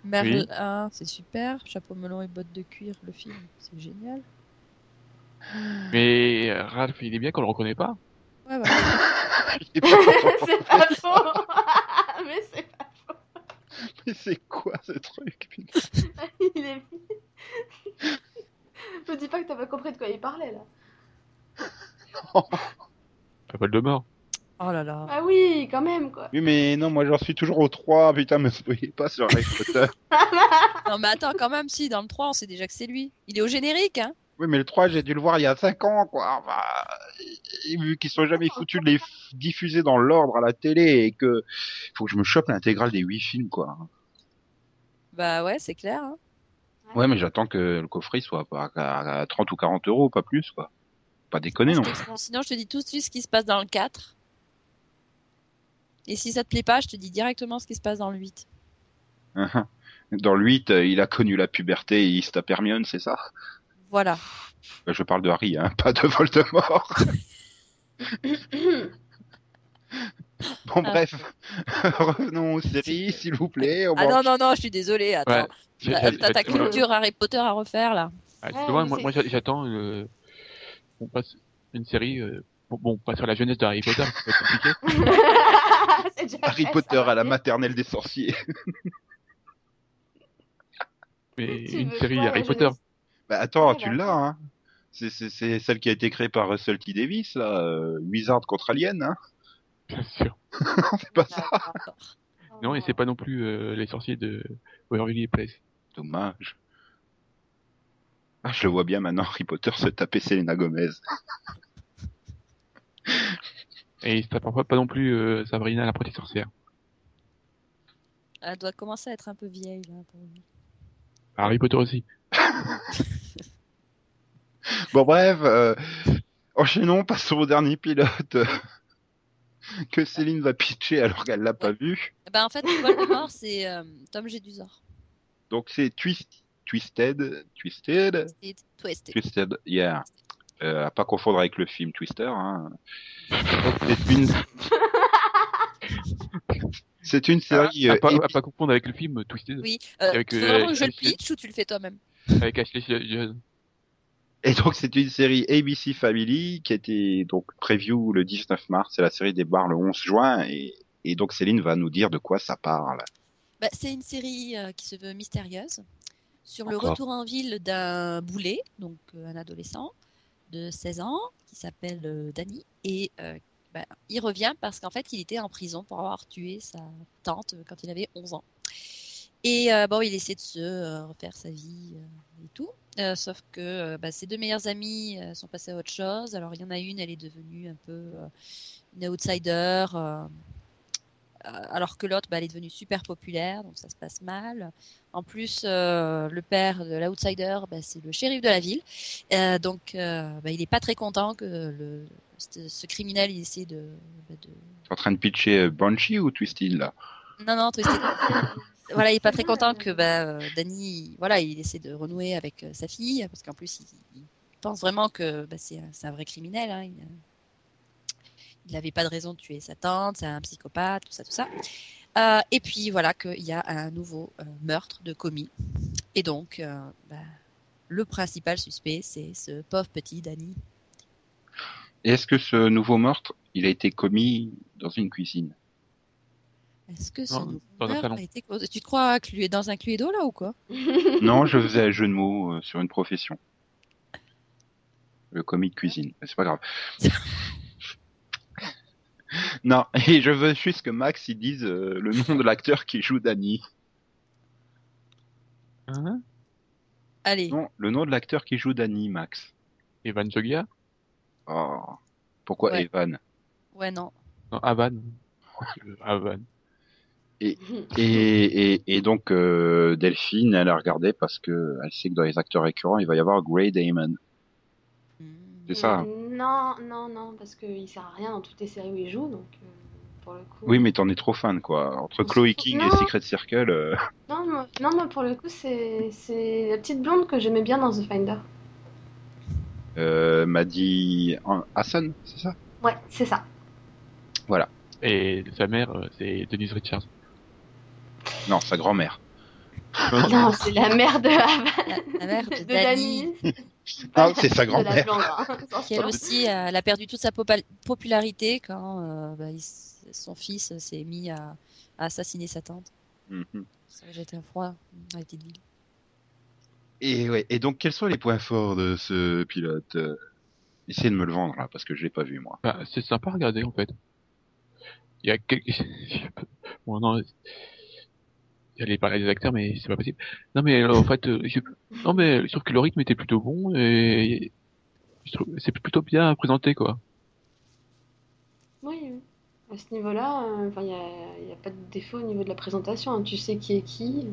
Merle, ah, c'est super. Chapeau melon et bottes de cuir, le film, c'est génial. Mais euh, Ralph, il est bien qu'on le reconnaît pas. Ouais, voilà. Il est pas content. c'est pas faux. Mais c'est Mais c'est quoi ce truc il est. Me dis pas que t'as pas compris de quoi il parlait là. Pas mal de mort. Oh là là. Ah oui, quand même quoi. Oui mais non, moi j'en suis toujours au 3, putain, me spoilez pas sur Harry Potter. Non, mais attends, quand même, si, dans le 3, on sait déjà que c'est lui. Il est au générique, hein. Oui mais le 3 j'ai dû le voir il y a 5 ans quoi. Enfin, vu qu'ils sont jamais foutus de les diffuser dans l'ordre à la télé et que faut que je me chope l'intégrale des 8 films quoi. Bah ouais, c'est clair. Hein. Ouais mais j'attends que le coffret soit à à 30 ou 40 euros, pas plus quoi. Pas déconner non. Sinon, je te dis tout de suite ce qui se passe dans le 4. Et si ça te plaît pas, je te dis directement ce qui se passe dans le 8. Dans le 8, euh, il a connu la puberté et il se tape Hermione, c'est ça? Voilà. Euh, Je parle de Harry, hein, pas de Voldemort. Bon, Ah. bref, revenons aux séries, s'il vous plaît. On Ah non, non, non, je suis désolée. Attends. Ouais. T'as ta culture Harry Potter à refaire, là. Ah, Ouais, moi, j'attends le, bon, pas s- une série, euh, bon, pas sur la jeunesse de Harry Potter, compliqué. C'est déjà Harry Potter à la maternelle des sorciers. mais Tu une série Harry Potter. jeunesse? Bah attends, Ouais, tu l'as, hein. C'est, c'est, c'est celle qui a été créée par Russell T. Davis, là, euh, Wizard contre Alien, hein. Bien sûr. c'est pas ça. Non, et c'est pas non plus euh, les sorciers de Waverly Place. Dommage. Ah, je le vois bien maintenant, Harry Potter se taper Selena Gomez. Et c'est parfois pas non plus euh, Sabrina la petite sorcière. Elle doit commencer à être un peu vieille, là, pour lui. Harry Potter aussi. Bon bref, euh, enchaînons, passons au dernier pilote que Céline va pitcher alors qu'elle l'a pas vu. Ben, en fait, Voldemort, c'est euh, Tom Jedusor. Donc c'est Twist, Twisted, Twisted, Twisted. Twisted, yeah. Euh, à pas confondre avec le film Twister. Hein. C'est une, c'est une série à, euh, pas, épi- à pas confondre avec le film Twisted Oui. Euh, Avec, tu veux euh, vraiment que je le pitch ou tu le fais toi-même? Avec Ashley Judd. et donc c'est une série ABC Family qui était donc preview le 19 mars. Et la série débarre le 11 juin et, et donc Céline va nous dire de quoi ça parle. Bah, c'est une série euh, qui se veut mystérieuse sur le retour en ville d'un boulet, donc euh, un adolescent de 16 ans qui s'appelle euh, Danny et euh, bah, il revient parce qu'en fait il était en prison pour avoir tué sa tante quand il avait 11 ans. Et euh, bon, il essaie de se euh, refaire sa vie euh, et tout. Sauf que bah, ses deux meilleures amies sont passées à autre chose. Alors il y en a une, elle est devenue un peu une outsider. alors que l'autre, bah, elle est devenue super populaire, donc ça se passe mal. En plus, le père de l'outsider, bah, c'est le shérif de la ville, donc bah, il est pas très content que le, ce, ce criminel il essaie de, bah, de... T'es en train de pitcher Banshee ou Twisted là? Non non Twisted. voilà, il est pas très content que bah, euh, Danny, voilà, il essaie de renouer avec euh, sa fille, parce qu'en plus il, il pense vraiment que bah, c'est un, vrai criminel. Hein, il, n'avait pas de raison de tuer sa tante, c'est un psychopathe, tout ça, tout ça. Euh, et puis voilà qu'il y a un nouveau euh, meurtre de commis. Et donc, euh, bah, le principal suspect, c'est ce pauvre petit Danny. Et est-ce que ce nouveau meurtre, il a été commis dans une cuisine? Est-ce que ce Non, nouveau dans un meurtre salon. a été causé Tu te crois que lui est dans un cluedo là ou quoi? Non, je faisais un jeu de mots euh, sur une profession. Le commis de cuisine, mais c'est pas grave. non, et je veux juste que Max il dise euh, le nom de l'acteur qui joue Danny. Hein? Allez, Non, le nom de l'acteur qui joue Danny, Max. Evan Jogia Oh. Pourquoi Ouais. Evan? Ouais non. Non, Avan. Avan. et, et, et donc euh, Delphine, elle a regardé parce que elle sait que dans les acteurs récurrents, il va y avoir Grey Damon. Hmm. C'est ça. Non, non, non, parce qu'il sert à rien dans toutes les séries où il joue, donc euh, pour le coup. Oui, mais t'en es trop fan, quoi. Entre Chloe King et. Secret Circle. euh, Non, moi, non, moi pour le coup, c'est c'est la petite blonde que j'aimais bien dans The Finder. euh, m'a dit Hassan, c'est ça? Ouais, c'est ça. Et sa mère, c'est Denise Richards. Non, sa grand-mère. Non, c'est la mère de La, la mère de, Danny. Ah, c'est sa grand-mère. hein. qui elle aussi, euh, elle a perdu toute sa popularité quand euh, bah, il son fils s'est mis à, à assassiner sa tante. Ça aurait été un froid dans la petite ville. Et ouais. Et donc, quels sont les points forts de ce pilote? Euh, Essayez de me le vendre là, parce que je l'ai pas vu moi. Bah, c'est sympa à regarder en fait. Il y a quelques... bon, non, j'allais parler des acteurs, mais c'est pas possible. Non, mais euh, en fait, euh, je... non, mais je trouve que le rythme était plutôt bon et c'est plutôt bien présenté quoi. Oui. À ce niveau-là, euh, enfin, il n'y a, il y a pas de défaut au niveau de la présentation. hein. Tu sais qui est qui.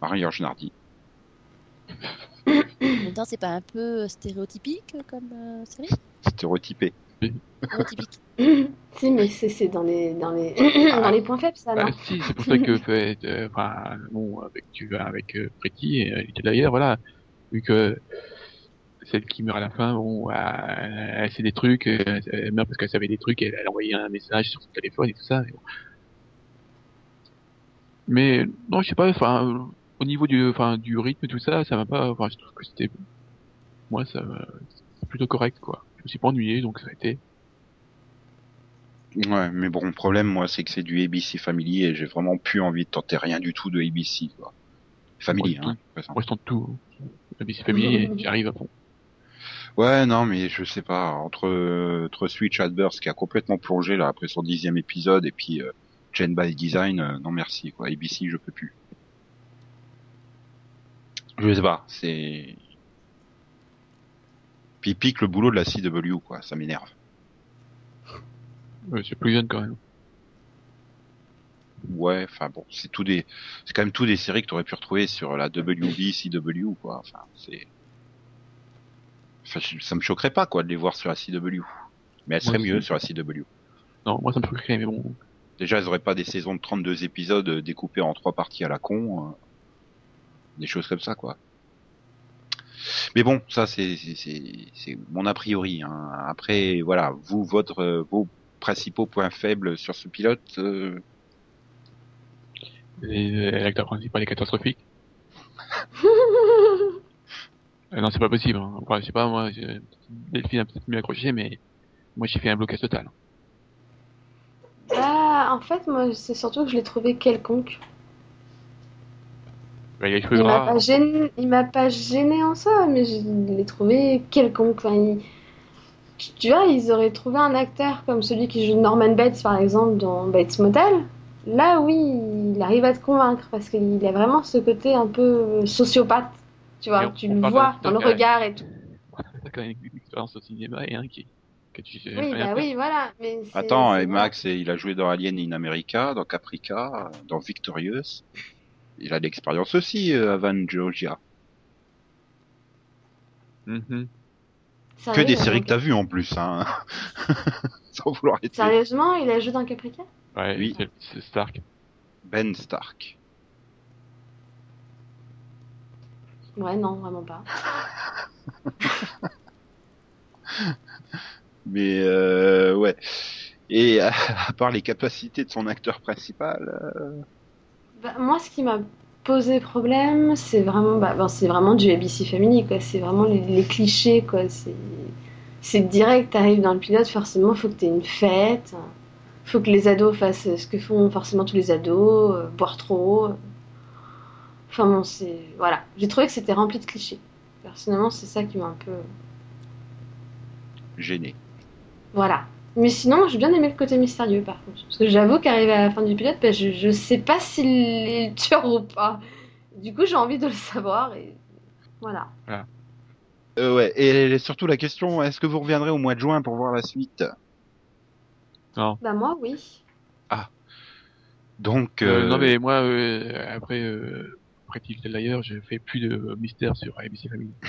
Marie-Ange Nardi. En même temps, c'est pas un peu stéréotypique comme euh, série? Stéréotypé. Stéréotypique. si, mais c'est dans les, dans, les, dans les points faibles, ça, Bah, non si, c'est pour ça que fait, euh, enfin, bon, avec tu vas avec euh, Pretty, et, euh, était d'ailleurs, voilà, vu que celle qui meurt à la fin, bon, euh, elle sait des trucs, euh, elle meurt parce qu'elle savait des trucs, et elle a envoyé un message sur son téléphone et tout ça. et bon. Mais non, je sais pas, enfin, au niveau du, enfin, du rythme et tout ça, ça m'a pas, enfin, je trouve que c'était moi, ça, c'est plutôt correct, quoi. Me suis pas ennuyé, donc ça a été. Ouais, mais bon, problème, moi, c'est que c'est du ABC Family et j'ai vraiment plus envie de tenter rien du tout de ABC, quoi. Family, Ouais, hein. Moi, je tente tout. ABC Family, et j'arrive à fond. Ouais, non, mais je sais pas, entre, entre Switch Adverse qui a complètement plongé, là, après son dixième épisode, et puis, euh, Gen by Design, euh, non merci, quoi. ABC, je peux plus. Je sais pas, c'est... Puis il pique le boulot de la CW, quoi, ça m'énerve. Ouais, c'est plus jeune quand même. Ouais, enfin bon, c'est tout des, c'est quand même tout des séries que tu aurais pu retrouver sur la WB, CW, quoi. Enfin, c'est, enfin, ça me choquerait pas, quoi, de les voir sur la CW. Mais elle serait Moi mieux sur la CW. Non, moi, ça me choquerait, mais bon. Déjà, elles auraient pas des saisons de 32 épisodes euh, découpés en trois parties à la con, euh, des choses comme ça, quoi. Mais bon, ça c'est mon a priori. Hein. Après, voilà, vous votre vos principaux points faibles sur ce pilote. euh, euh, l'acteur principal est catastrophique. Euh, non, c'est pas possible. Hein. Enfin, je sais pas, moi, je- Delphine a peut-être mieux accroché, mais moi, j'ai fait un blocage total. Bah, en fait, moi, c'est surtout que je l'ai trouvé quelconque. Bah, il cheveux Il m'a pas gêné, pas en soi, mais je l'ai trouvé quelconque. Enfin, il- tu- vois, ils auraient trouvé un acteur comme celui qui joue Norman Bates, par exemple, dans Bates Motel. Là, oui, il arrive à te convaincre parce qu'il a vraiment ce côté un peu sociopathe. Tu vois, on- tu on le vois dans le regard et tout. T'as quand même une expérience au cinéma et un qui, que tu sais Oui, bah oui, voilà. Mais Attends, et. Max, et il a joué dans Alien in America, dans Caprica, dans Victorious. Il a de l'expérience aussi, euh, Avan Georgia. Mhm. Que Sérieux, des séries que t'as vues en plus, hein. Sans vouloir être Sérieusement, il a joué dans Caprica Ouais, Oui. c'est- c'est Stark. Ben Stark. Ouais, non, vraiment pas. Mais euh, ouais. Et à, à part les capacités de son acteur principal, euh, Bah, moi, ce qui m'a posé problème, c'est vraiment, bah, bon, c'est vraiment du ABC Family, quoi. C'est vraiment les, les clichés, quoi. C'est, c'est direct, t'arrives dans le pilote, forcément, faut que t'aies une fête. Faut que les ados fassent ce que font forcément tous les ados, euh, boire trop. Enfin bon, c'est, voilà. J'ai trouvé que c'était rempli de clichés. Personnellement, c'est ça qui m'a un peu, gêné. voilà. Mais sinon, j'ai bien aimé le côté mystérieux, par contre. Parce que j'avoue qu'arrivé à la fin du pilote, bah, je, je sais pas s'il est le tueur ou pas. Du coup, j'ai envie de le savoir et voilà. Euh, ouais. Et surtout la question, est-ce que vous reviendrez au mois de juin pour voir la suite? Non. Bah, moi, oui. Donc, Euh, euh, non, mais moi, euh, après, euh, après Tilted Liar, je fais plus de mystère sur ABC Family.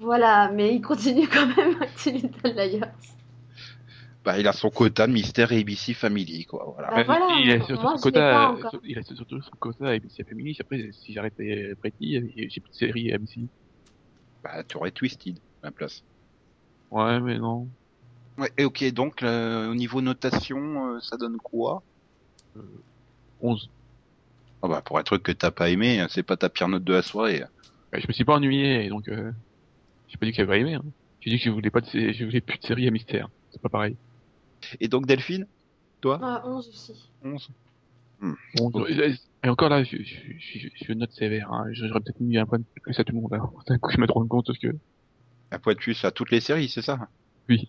Voilà, mais il continue quand même Activity d'ailleurs. Bah, il a son quota de mystère ABC Family, quoi. Voilà. Bah, voilà, il a surtout moi, son quota, euh, il a surtout son quota ABC Family. Après, si j'arrêtais Pretty, euh, j'ai plus de série ABC. Bah, tu aurais Twisted à la place. Ouais, mais non. Ouais. Et ok, donc euh, au niveau notation, euh, ça donne quoi? 11. Ah bah, pour un truc que t'as pas aimé, hein, c'est pas ta pire note de la soirée. Ouais, je me suis pas ennuyé, donc euh, j'ai pas dit que j'avais pas aimé. Hein. J'ai dit que je voulais pas de sé- je voulais plus de série à mystère. C'est pas pareil. Et donc Delphine, toi Ah, 11 aussi. 11 Bon, et encore là, je, je, je, je, note sévère. Hein. J'aurais peut-être mis un point de plus à tout le monde. D'un coup, je me rends compte que Un point de plus à toutes les séries, c'est ça? Oui.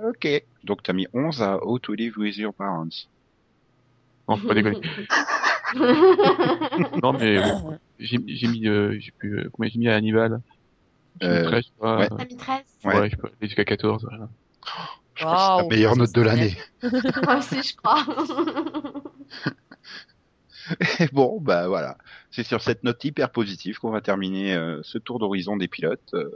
Ok. Donc t'as mis 11 à How to Live with Your Parents. non, faut pas déconner. non, mais bon, j'ai j'ai mis, euh, j'ai plus, euh, combien j'ai mis à Hannibal J'ai mis Euh, 13, je crois. ouais. T'as mis 13 Ouais, Ouais. je peux aller jusqu'à 14. voilà. Je crois que c'est la meilleure note de l'année. Moi aussi, je crois. bon, bah voilà. C'est sur cette note hyper positive qu'on va terminer euh, ce tour d'horizon des pilotes. Euh,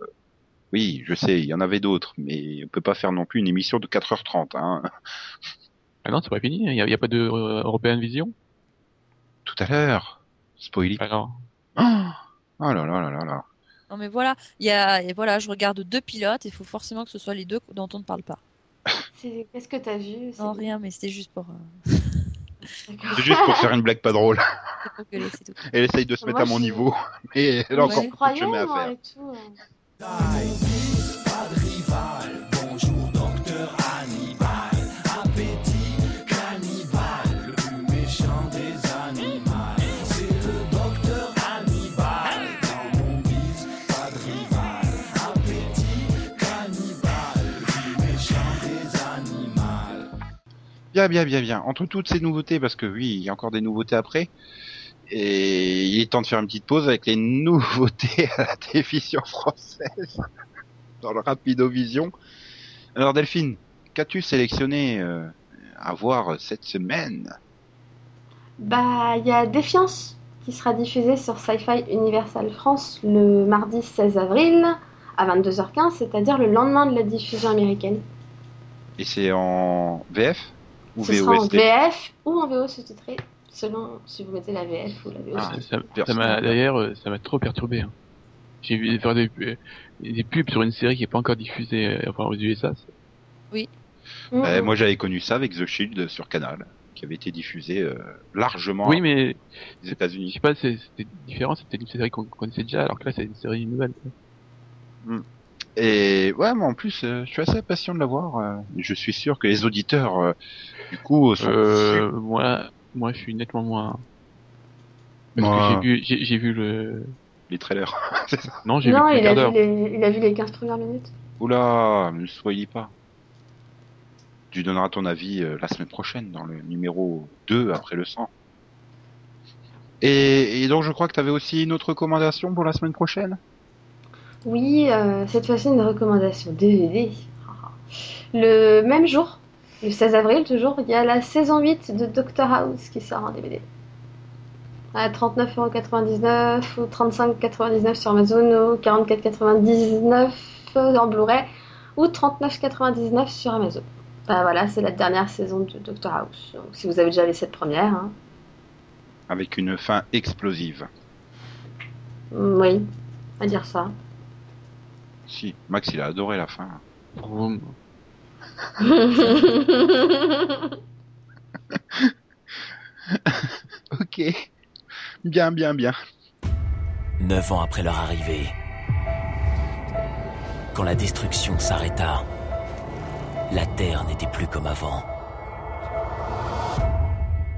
oui, je sais, il y en avait d'autres, mais on peut pas faire non plus une émission de 4h30. Hein. Ah non, c'est pas fini. Il y a, il y a pas de euh, European Vision? Tout à l'heure. Spoiler. Alors, Oh oh là là là là là. Non mais voilà, il y a, et voilà, je regarde deux pilotes, il faut forcément que ce soit les deux dont on ne parle pas. Qu'est-ce que t'as vu Non, c'est- rien, mais c'était juste pour, euh. C'est juste pour faire une blague pas drôle. gueuler, tout. Elle essaye de se Moi, mettre à mon je- niveau, mais elle a Ouais. encore beaucoup de chemin à faire. et tout. Bien, bien, bien, bien. Entre toutes ces nouveautés, parce que oui, il y a encore des nouveautés après. Et il est temps de faire une petite pause avec les nouveautés à la télévision française dans le Rapidovision. Alors Delphine, qu'as-tu sélectionné euh, à voir cette semaine? Bah, il y a Défiance qui sera diffusé sur Sci-Fi Universal France le mardi 16 avril à 22h15, c'est-à-dire le lendemain de la diffusion américaine. Et c'est en VF ou Ce sera en VF ou en VO sous-titré, selon si vous mettez la VF ou la VO. Ah, Ça- m'a d'ailleurs euh, ça m'a trop perturbé. hein. J'ai vu faire des, euh, des pubs sur une série qui est pas encore diffusée euh, enfin aux USA. c'est- Mm, Euh, mm. moi j'avais connu ça avec The Shield sur Canal, qui avait été diffusé euh, largement Oui, mais aux je États-Unis. sais pas, c'était différent. C'était une série qu'on connaissait déjà, alors que là c'est une série nouvelle. quoi. Et ouais, mais en plus, euh, je suis assez impatient de la voir. euh, je suis sûr que les auditeurs, euh, du coup, sont Euh, moi, moi, je suis nettement moins. Parce Moi- que j'ai vu, j'ai vu le. les trailers. Non, j'ai vu il a, vu les, il a vu les 15 premières minutes. Oula, ne soyez pas. Tu donneras ton avis euh, la semaine prochaine dans le numéro 2 après le 100. Et, et donc je crois que tu avais aussi une autre recommandation pour la semaine prochaine? Oui, euh, cette fois-ci une recommandation DVD. Le même jour, le 16 avril toujours, il y a la saison 8 de Doctor House qui sort en DVD. À 39,99€ ou 35,99€ sur Amazon ou 44,99€ en Blu-ray ou 39,99€ sur Amazon. Bah voilà, c'est la dernière saison de Doctor House. Donc, si vous avez déjà les 7 premières, hein. avec une fin explosive. Mm, oui, à dire ça. Si, Max il a adoré la fin. Vroom. Ok, bien, bien, bien. Neuf ans après leur arrivée, quand la destruction s'arrêta, la Terre n'était plus comme avant.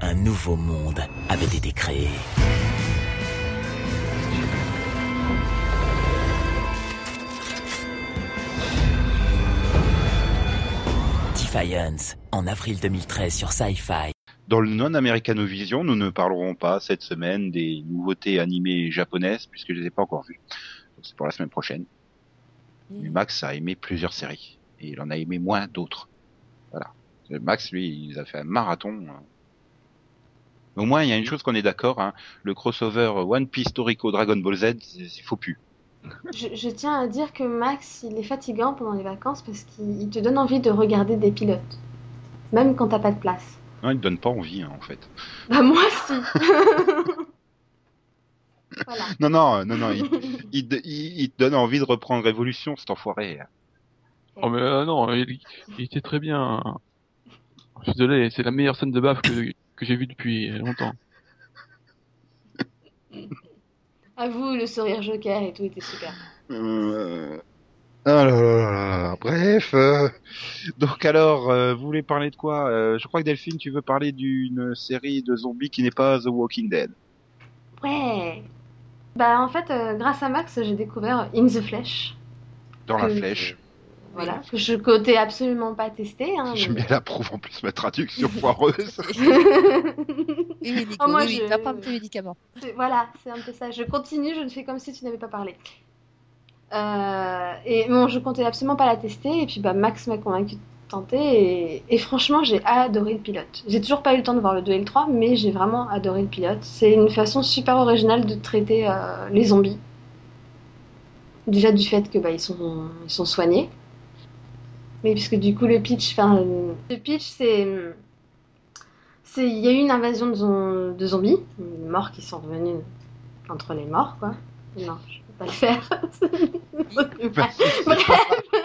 Un nouveau monde avait été créé. Defiance, en avril 2013 sur Sci-Fi. Dans le non-Americanovision, nous ne parlerons pas cette semaine des nouveautés animées japonaises puisque je les ai pas encore vues. Donc c'est pour la semaine prochaine. Mais Max a aimé plusieurs séries et il en a aimé moins d'autres. Voilà. Max, lui, il a fait un marathon. euh. Au moins, il y a une chose qu'on est d'accord, hein, le crossover One Piece Toriko Dragon Ball Z, c'est c'est faux plus. Je, je tiens à dire que Max, il est fatigant pendant les vacances parce qu'il il te donne envie de regarder des pilotes. Même quand t'as pas de place. Non, il te donne pas envie, hein, en fait. Bah moi si Voilà. Non, non, non, non, il, il, te- il- il te donne envie de reprendre Révolution, cet enfoiré. Oh mais euh, non, il, il était très bien. Je suis désolé, c'est la meilleure scène de baffe que, que j'ai vue depuis longtemps. À vous, le sourire joker et tout était super. Euh... Ah là là là là. Bref, euh, donc alors, euh, vous voulez parler de quoi Euh, Je crois que Delphine, tu veux parler d'une série de zombies qui n'est pas The Walking Dead. Ouais Bah en fait, euh, grâce à Max, j'ai découvert In the Flesh. Dans la flèche. Voilà, que je comptais absolument pas tester. Hein, J'aime mais- bien la prouve en plus ma traduction foireuse. Oui, oui, Nico, Oh, moi, oui, je- prendre tes médicaments. Voilà, c'est un peu ça. Je continue, je ne fais comme si tu n'avais pas parlé. Euh, et bon, je comptais absolument pas la tester, et puis bah, Max m'a convaincu de tenter, et, et franchement, j'ai adoré le pilote. J'ai toujours pas eu le temps de voir le 2 et le 3, mais j'ai vraiment adoré le pilote. C'est une façon super originale de traiter euh, les zombies. Déjà du fait que bah, ils, sont, ils sont soignés. Mais puisque du coup, le pitch, enfin, le pitch, c'est. c'est- Il y a eu une invasion de, zom- de zombies, des morts qui sont revenus entre les morts, quoi. Non, je peux pas le faire. Bref.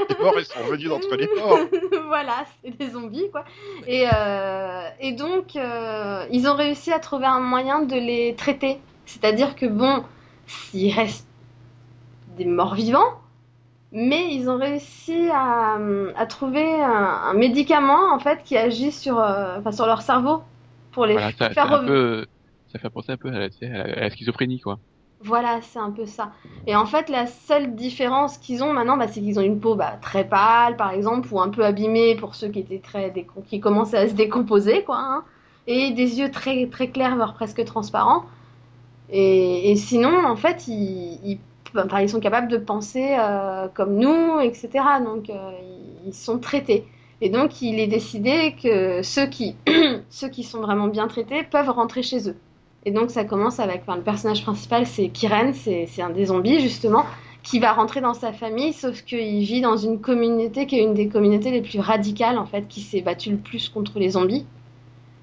les morts, ils sont revenus d'entre les morts. voilà, c'est des zombies, quoi. Et, euh, et donc, euh, ils ont réussi à trouver un moyen de les traiter. C'est-à-dire que, bon, s'il reste des morts vivants, mais ils ont réussi à, à trouver un, un médicament en fait qui agit sur, euh, enfin, sur leur cerveau pour les Voilà, ça, faire revenir. peu, ça fait penser un peu à la, à schizophrénie, quoi. Voilà, c'est un peu ça. Et en fait, la seule différence qu'ils ont maintenant, bah, c'est qu'ils ont une peau bah, très pâle, par exemple, ou un peu abîmée pour ceux qui étaient très qui commençaient à se décomposer, quoi. hein. et des yeux très très clairs, voire presque transparents. Et, et sinon, en fait, ils, ils, ils sont capables de penser euh, comme nous, etc. Donc, euh, ils, sont traités. Et donc, il est décidé que ceux qui, ceux qui sont vraiment bien traités peuvent rentrer chez eux. Et donc ça commence avec le personnage principal, c'est Kiren, c'est un des zombies justement, qui va rentrer dans sa famille, sauf qu'il vit dans une communauté qui est une des communautés les plus radicales en fait, qui s'est battue le plus contre les zombies,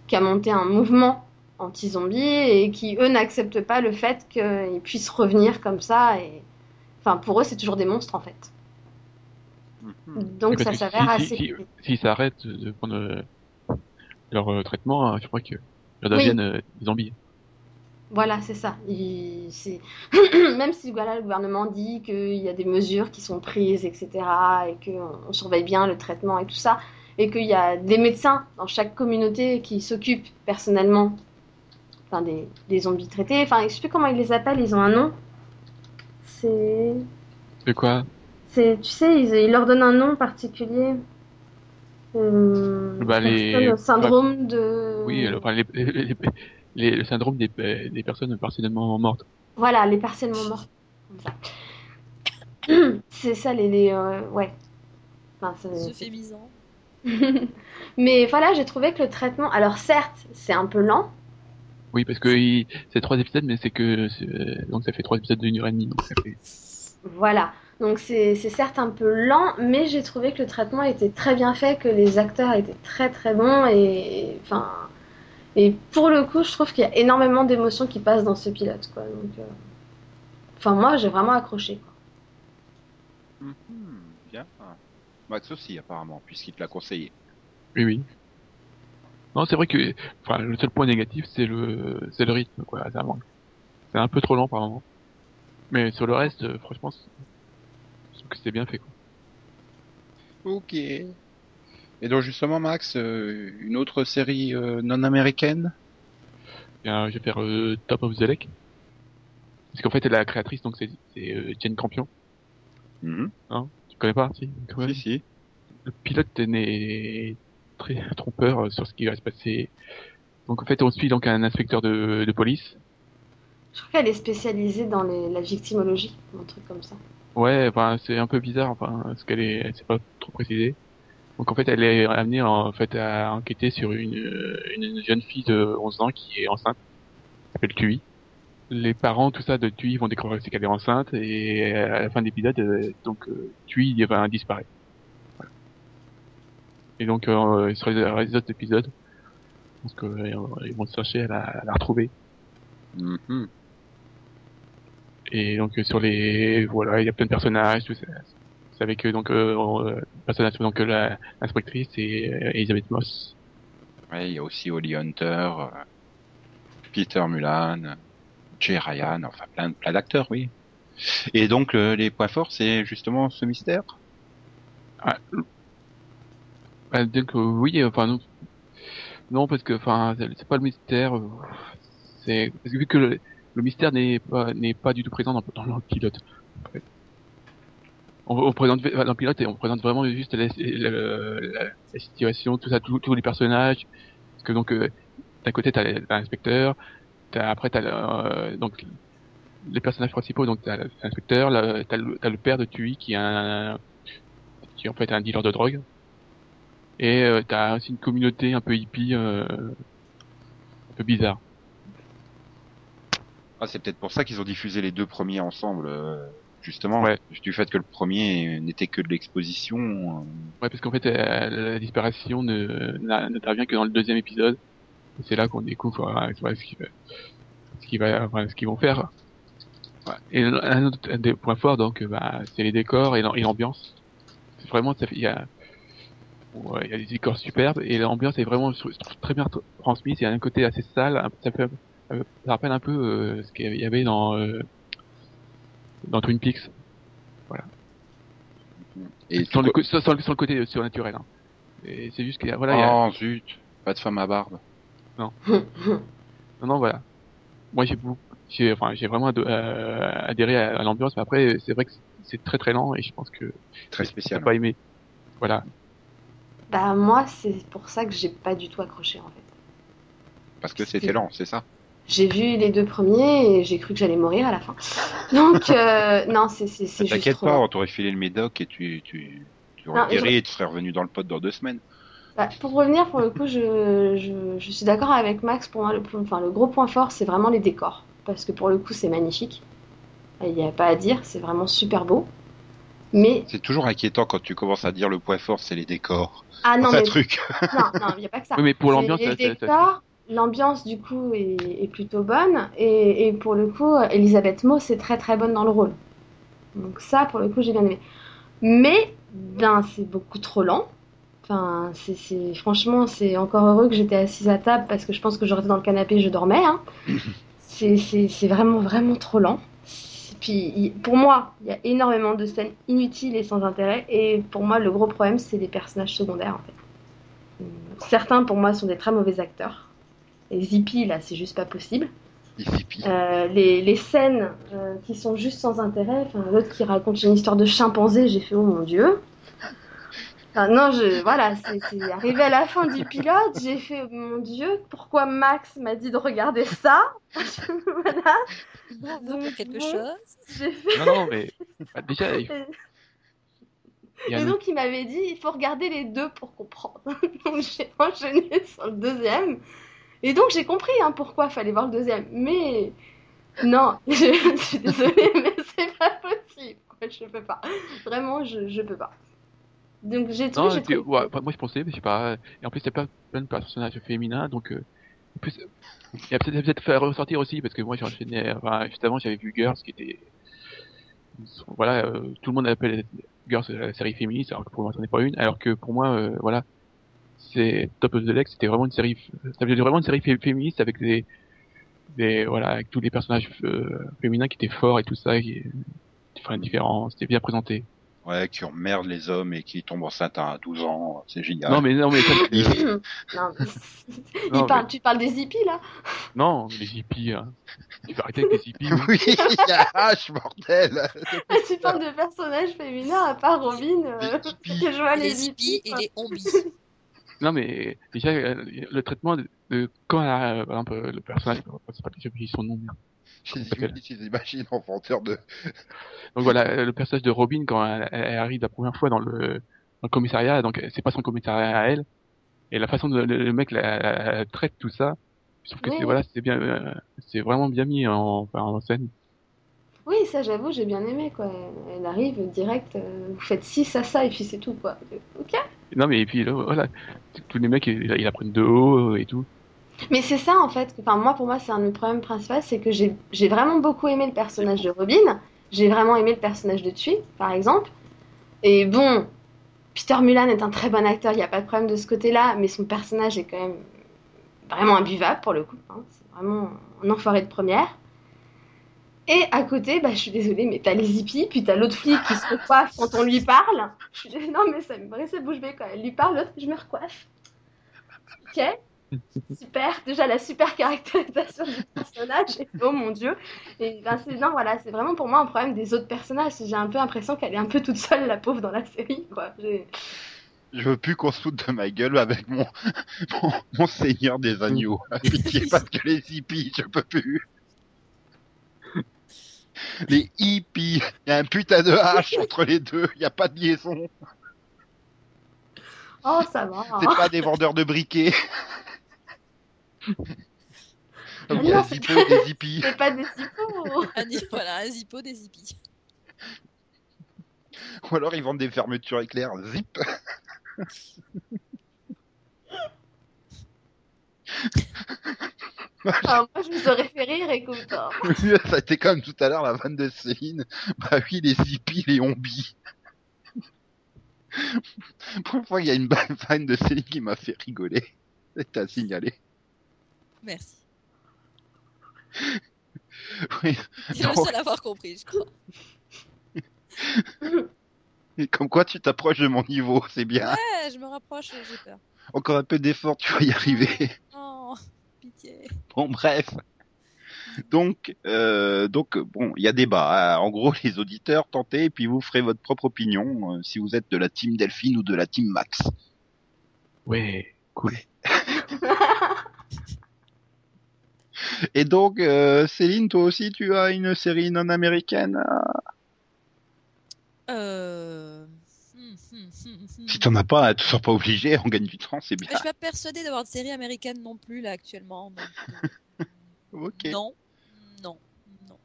qui a monté un mouvement anti-zombie et qui eux n'acceptent pas le fait qu'ils puissent revenir comme ça. Et enfin pour eux c'est toujours des monstres en fait. Mhm. Donc Oui, parce ça s'avère si- assez. si- S'ils s'arrêtent de prendre euh, leur euh, traitement, euh, je crois que ils deviennent euh, des zombies. Voilà, c'est ça. Il- Même si voilà, le gouvernement dit qu'il y a des mesures qui sont prises, etc., et qu'on on surveille bien le traitement et tout ça, et qu'il y a des médecins dans chaque communauté qui s'occupent personnellement enfin, des, des zombies traités. Enfin, je sais plus comment ils les appellent, ils ont un nom. C'est. De quoi c'est tu sais, ils, ils leur donnent un nom particulier. Euh, Bah, les- au syndrome de. Oui, enfin, les, les- les- les- le syndrome des, des personnes partiellement mortes. Voilà, les partiellement ça. C'est ça, les. les euh, ouais. Enfin, c'est- Euphémisant. Mais voilà, j'ai trouvé que le traitement. Alors, certes, c'est un peu lent. Oui, parce que il- c'est trois épisodes, mais c'est que euh, donc ça fait trois épisodes d'une heure et demie. Donc ça fait... Voilà. Donc, c'est c'est certes un peu lent, mais j'ai trouvé que le traitement était très bien fait, que les acteurs étaient très très bons. Et. Enfin. Et pour le coup, je trouve qu'il y a énormément d'émotions qui passent dans ce pilote, quoi. Donc. euh, Enfin, moi, j'ai vraiment accroché, quoi. Mhm. Bien. Max aussi, apparemment, puisqu'il te l'a conseillé. Oui, oui. Non, c'est vrai que, enfin, le seul point négatif, c'est le, c'est le rythme, quoi. Ça manque. C'est un peu trop lent par moment. Mais sur le reste, euh, franchement, c'est- je trouve que c'était bien fait, quoi. Ok. Et donc justement, Max, euh, une autre série euh, non américaine? Bien, je vais faire euh, Top of the Lake. Parce qu'en fait, la créatrice, donc c'est, c'est euh, Jane Campion. Mhm. Tu connais pas, si? Si, si. le pilote n'est très trompeur euh, sur ce qui va se passer. Donc en fait, on suit donc un inspecteur de, de police. Je trouve qu'elle est spécialisée dans les- la victimologie, un truc comme ça. Ouais, enfin c'est un peu bizarre, enfin parce qu'elle est, c'est pas trop précisé. Donc en fait, elle est amenée en fait à enquêter sur une, une jeune fille de 11 ans qui est enceinte, s'appelle Tui. Les parents, tout ça de Tui vont découvrir qu'elle est enceinte et à la fin de l'épisode, euh, donc euh, Tui eh ben, disparaît. Et donc euh, sur les, les autres épisodes, je pense qu'ils vont chercher à la, à la retrouver. Mhm. Et donc euh, sur les voilà, il y a plein de personnages, tout ça. C'est avec euh, donc euh, on- euh, personnage donc euh, l'inspectrice et euh, Elisabeth Moss. Ouais, il y a aussi Holly Hunter, euh, Peter Mulan, euh, Jay Ryan, enfin plein, plein d'acteurs, oui. Et donc euh, les points forts, c'est justement ce mystère? Ah, donc euh, oui, enfin non, non parce que enfin c'est pas le mystère, euh, c'est parce que vu que le, le mystère n'est pas n'est pas du tout présent dans, dans le pilote. On, on présente dans le pilote et on présente vraiment juste la, la, la- la situation, tout ça, tous les personnages. Parce que donc euh, d'un côté t'as l'inspecteur, après t'as euh, donc les personnages principaux donc t'as l'inspecteur, t'as le, le père de Tui qui est un qui est en fait un dealer de drogue. Et euh, t'as aussi une communauté un peu hippie, euh, un peu bizarre. Ah, c'est peut-être pour ça qu'ils ont diffusé les deux premiers ensemble, euh, justement, Ouais. du fait que le premier n'était que de l'exposition. euh, Ouais, parce qu'en fait, la disparition n'intervient que dans le deuxième épisode. C'est là qu'on découvre euh, ce qu'ils ce qui va, enfin, ce qu'ils vont faire. Ouais. Et un autre un des points forts, donc, bah, c'est les décors et l'am- et l'ambiance. C'est Vraiment, il y a, ouais, il y a des décors superbes et l'ambiance est vraiment je trouve, très bien tr- transmise. Il y a un côté assez sale, ça, euh, ça rappelle un peu euh, ce qu'il y avait dans euh, dans Twin Peaks. Voilà. Et Sans le, sans, sans le- côté surnaturel. Hein. Et c'est juste qu'il y a, voilà, il y a- Oh zut, pas de femme à barbe. non, non, voilà. Moi, j'ai beaucoup, j'ai, enfin, vraiment euh, adhéré à, à l'ambiance, mais après, c'est vrai que c'est- très très lent et je pense que Très spécial. pas aimé. Voilà. Bah moi, c'est pour ça que j'ai pas du tout accroché en fait. Parce que c'était lent, c'est ça? J'ai vu les deux premiers et j'ai cru que j'allais mourir à la fin. Donc euh, non, c'est c'est c'est juste T'inquiète pas, on t'aurait filé le médoc et tu, tu, tu Non, aurais et guéri et tu serais revenu dans le pot dans deux semaines. Bah, pour revenir, pour le coup, je, je, je suis d'accord avec Max. Pour moi, le, enfin, le gros point fort, c'est vraiment les décors. Parce que pour le coup, c'est magnifique. Il n'y a pas à dire, c'est vraiment super beau. Mais, C'est toujours inquiétant quand tu commences à dire le point fort, c'est les décors. ah non, mais, truc. non, non, il n'y a pas que ça. Oui, mais pour l'ambiance, les décors, l'ambiance du coup est, est plutôt bonne. Et, et pour le coup, Elisabeth Moss est très très bonne dans le rôle. Donc ça, pour le coup, j'ai bien aimé. Mais, ben, c'est beaucoup trop lent. Enfin, c'est, franchement, c'est encore heureux que j'étais assise à table parce que je pense que j'aurais été dans le canapé et je dormais. Hein. C'est vraiment, vraiment trop lent. Puis, il- pour moi, il y a énormément de scènes inutiles et sans intérêt. Et pour moi, le gros problème, c'est les personnages secondaires, en fait. Certains, pour moi, sont des très mauvais acteurs. Et Zippy, là, c'est juste pas possible. Euh, les, les scènes euh, qui sont juste sans intérêt, enfin, l'autre qui raconte une histoire de chimpanzé, j'ai fait oh mon dieu. Enfin, non, je, voilà, c'est arrivé à la fin du pilote, j'ai fait oh mon dieu, pourquoi Max m'a dit de regarder ça? Voilà, Donc, pour quelque bon. chose. Non, non, mais bah, déjà, il il y a Et donc il m'avait dit il faut regarder les deux pour comprendre. donc j'ai enchaîné sur le deuxième. Et donc j'ai compris hein, pourquoi fallait voir le deuxième. Mais non, je, suis désolée, mais c'est pas possible. Quoi, je peux pas. Vraiment, je, je peux pas. Donc j'ai Non, trouvé- ouais, moi je pensais, mais je sais pas. Et en plus, c'est pas plein de personnages féminins, donc. Euh, plus, il a peut-être peut-être faire ressortir aussi, parce que moi j'ai enchaîné. Enfin, juste avant, j'avais vu Girls, qui était. Voilà, euh, tout le monde appelle Girls la série féministe, alors que pour moi, c'en est pas une. Alors que pour moi, euh, voilà, c'est Top of the Lake, c'était vraiment une série. Ça vraiment une série fé- féministe avec des. des voilà, avec tous les personnages euh, féminins qui étaient forts et tout ça, qui. Enfin, différents, c'était bien présenté. Ouais, qui emmerdent les hommes et qui tombent enceintes à 12 ans. C'est génial. Non, mais, non, mais, non, mais- Il Non, parle- Tu parles des hippies là Non, les hippies. Hein. Tu peux arrêter avec les hippies. oui. oui, il y a H, bordel. Tu parles de personnages féminins à part Robin. Euh, je vois les les hippies hippies. et les zombies. Non, mais déjà, le traitement de, de quand euh, par exemple, le personnage, c'est pas son nom. merde. De. Donc voilà, le personnage de Robin quand elle, elle arrive la première fois dans le, dans le commissariat, donc euh, c'est pas son commissariat à elle, et la façon dont le, le mec la, la- la traite tout ça, je trouve que Oui. c'est voilà, c'est bien, euh, c'est vraiment bien mis en, scène. Oui, ça j'avoue, j'ai bien aimé quoi. Elle arrive direct, euh, vous faites 6 à ça et puis c'est tout quoi. Ok. Non mais et puis là, voilà, tous les mecs ils, ils la prennent de haut et tout. Mais c'est ça en fait, enfin moi pour moi c'est un de mes problèmes principaux, c'est que j'ai vraiment beaucoup aimé le personnage de Robin, j'ai vraiment aimé le personnage de Tui par exemple. Et bon, Peter Mulan est un très bon acteur, il n'y a pas de problème de ce côté-là, mais son personnage est quand même vraiment imbuvable pour le coup. hein. C'est vraiment un enfoiré de première. Et à côté, bah, je suis désolée, mais t'as les hippies, puis t'as l'autre flic qui se recoiffe quand on lui parle. Je suis désolée, non, mais ça me brisait bouche bée quand elle lui parle, l'autre, je me recoiffe. Ok, super. Déjà, la super caractérisation du personnage, et oh mon dieu. Et ben, c'est, non, voilà, c'est vraiment pour moi un problème des autres personnages. J'ai un peu l'impression qu'elle est un peu toute seule, la pauvre, dans la série, quoi. Je veux plus qu'on se foute de ma gueule avec mon, mon, mon seigneur des agneaux. Pitié, parce que les hippies, je peux plus. Les hippies, il y a un putain de H entre les deux, il n'y a pas de liaison. Oh, ça va. C'est pas des vendeurs de briquets. Non, hippos et des hippies. C'est pas des hippos. Un, voilà, un zippo des hippies. Ou alors ils vendent des fermetures éclairs. Zip. Alors, moi, je vous aurais fait rire, écoute. hein. Ça a été comme tout à l'heure la vanne de Céline. Bah oui, les hippies, les zombies. Pour une fois, il y a une vanne de Céline qui m'a fait rigoler. C'est à signaler. Merci. Oui. C'est le seul à avoir compris, je crois. Et Comme quoi tu t'approches de mon niveau, c'est bien. Ouais, je me rapproche, j'ai peur. Encore un peu d'effort, tu vas y arriver. Oh, pitié. Bon, bref. Donc, euh, donc bon, il y a débat. hein. En gros, les auditeurs tentez et puis vous ferez votre propre opinion euh, si vous êtes de la team Delphine ou de la team Max. Ouais, cool. Et donc, euh, Céline, toi aussi, tu as une série non américaine. euh, Euh... Si t'en as pas, hein, tu sois pas obligé. On gagne du temps, c'est Mais bien. je suis pas persuadée d'avoir de série américaine non plus là actuellement. donc, euh, Ok. Non, non, non.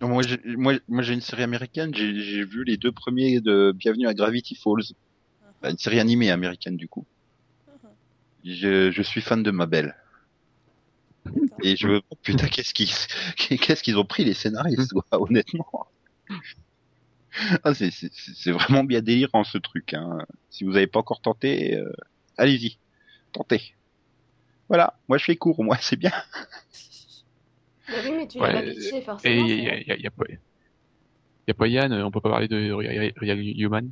Non, moi, j'ai- moi, moi, j'ai une série américaine. J'ai j'ai vu les deux premiers de Bienvenue à Gravity Falls. Enfin, une série animée américaine du coup. Je, je suis fan de ma belle. Et je oh, putain qu'est-ce qu'ils qu'est-ce qu'ils ont pris les scénaristes quoi, honnêtement. Ah, c'est c'est c'est vraiment bien délirant ce truc. Hein. Si vous avez pas encore tenté, euh, allez-y, tentez. Voilà, moi je fais court, moi c'est bien. Bah oui, mais tu Ouais, l'as pas pitché, Et forcément. il y, c'est a- y, a- y a pas, y a pas Yann, on peut pas parler de Real Real Human?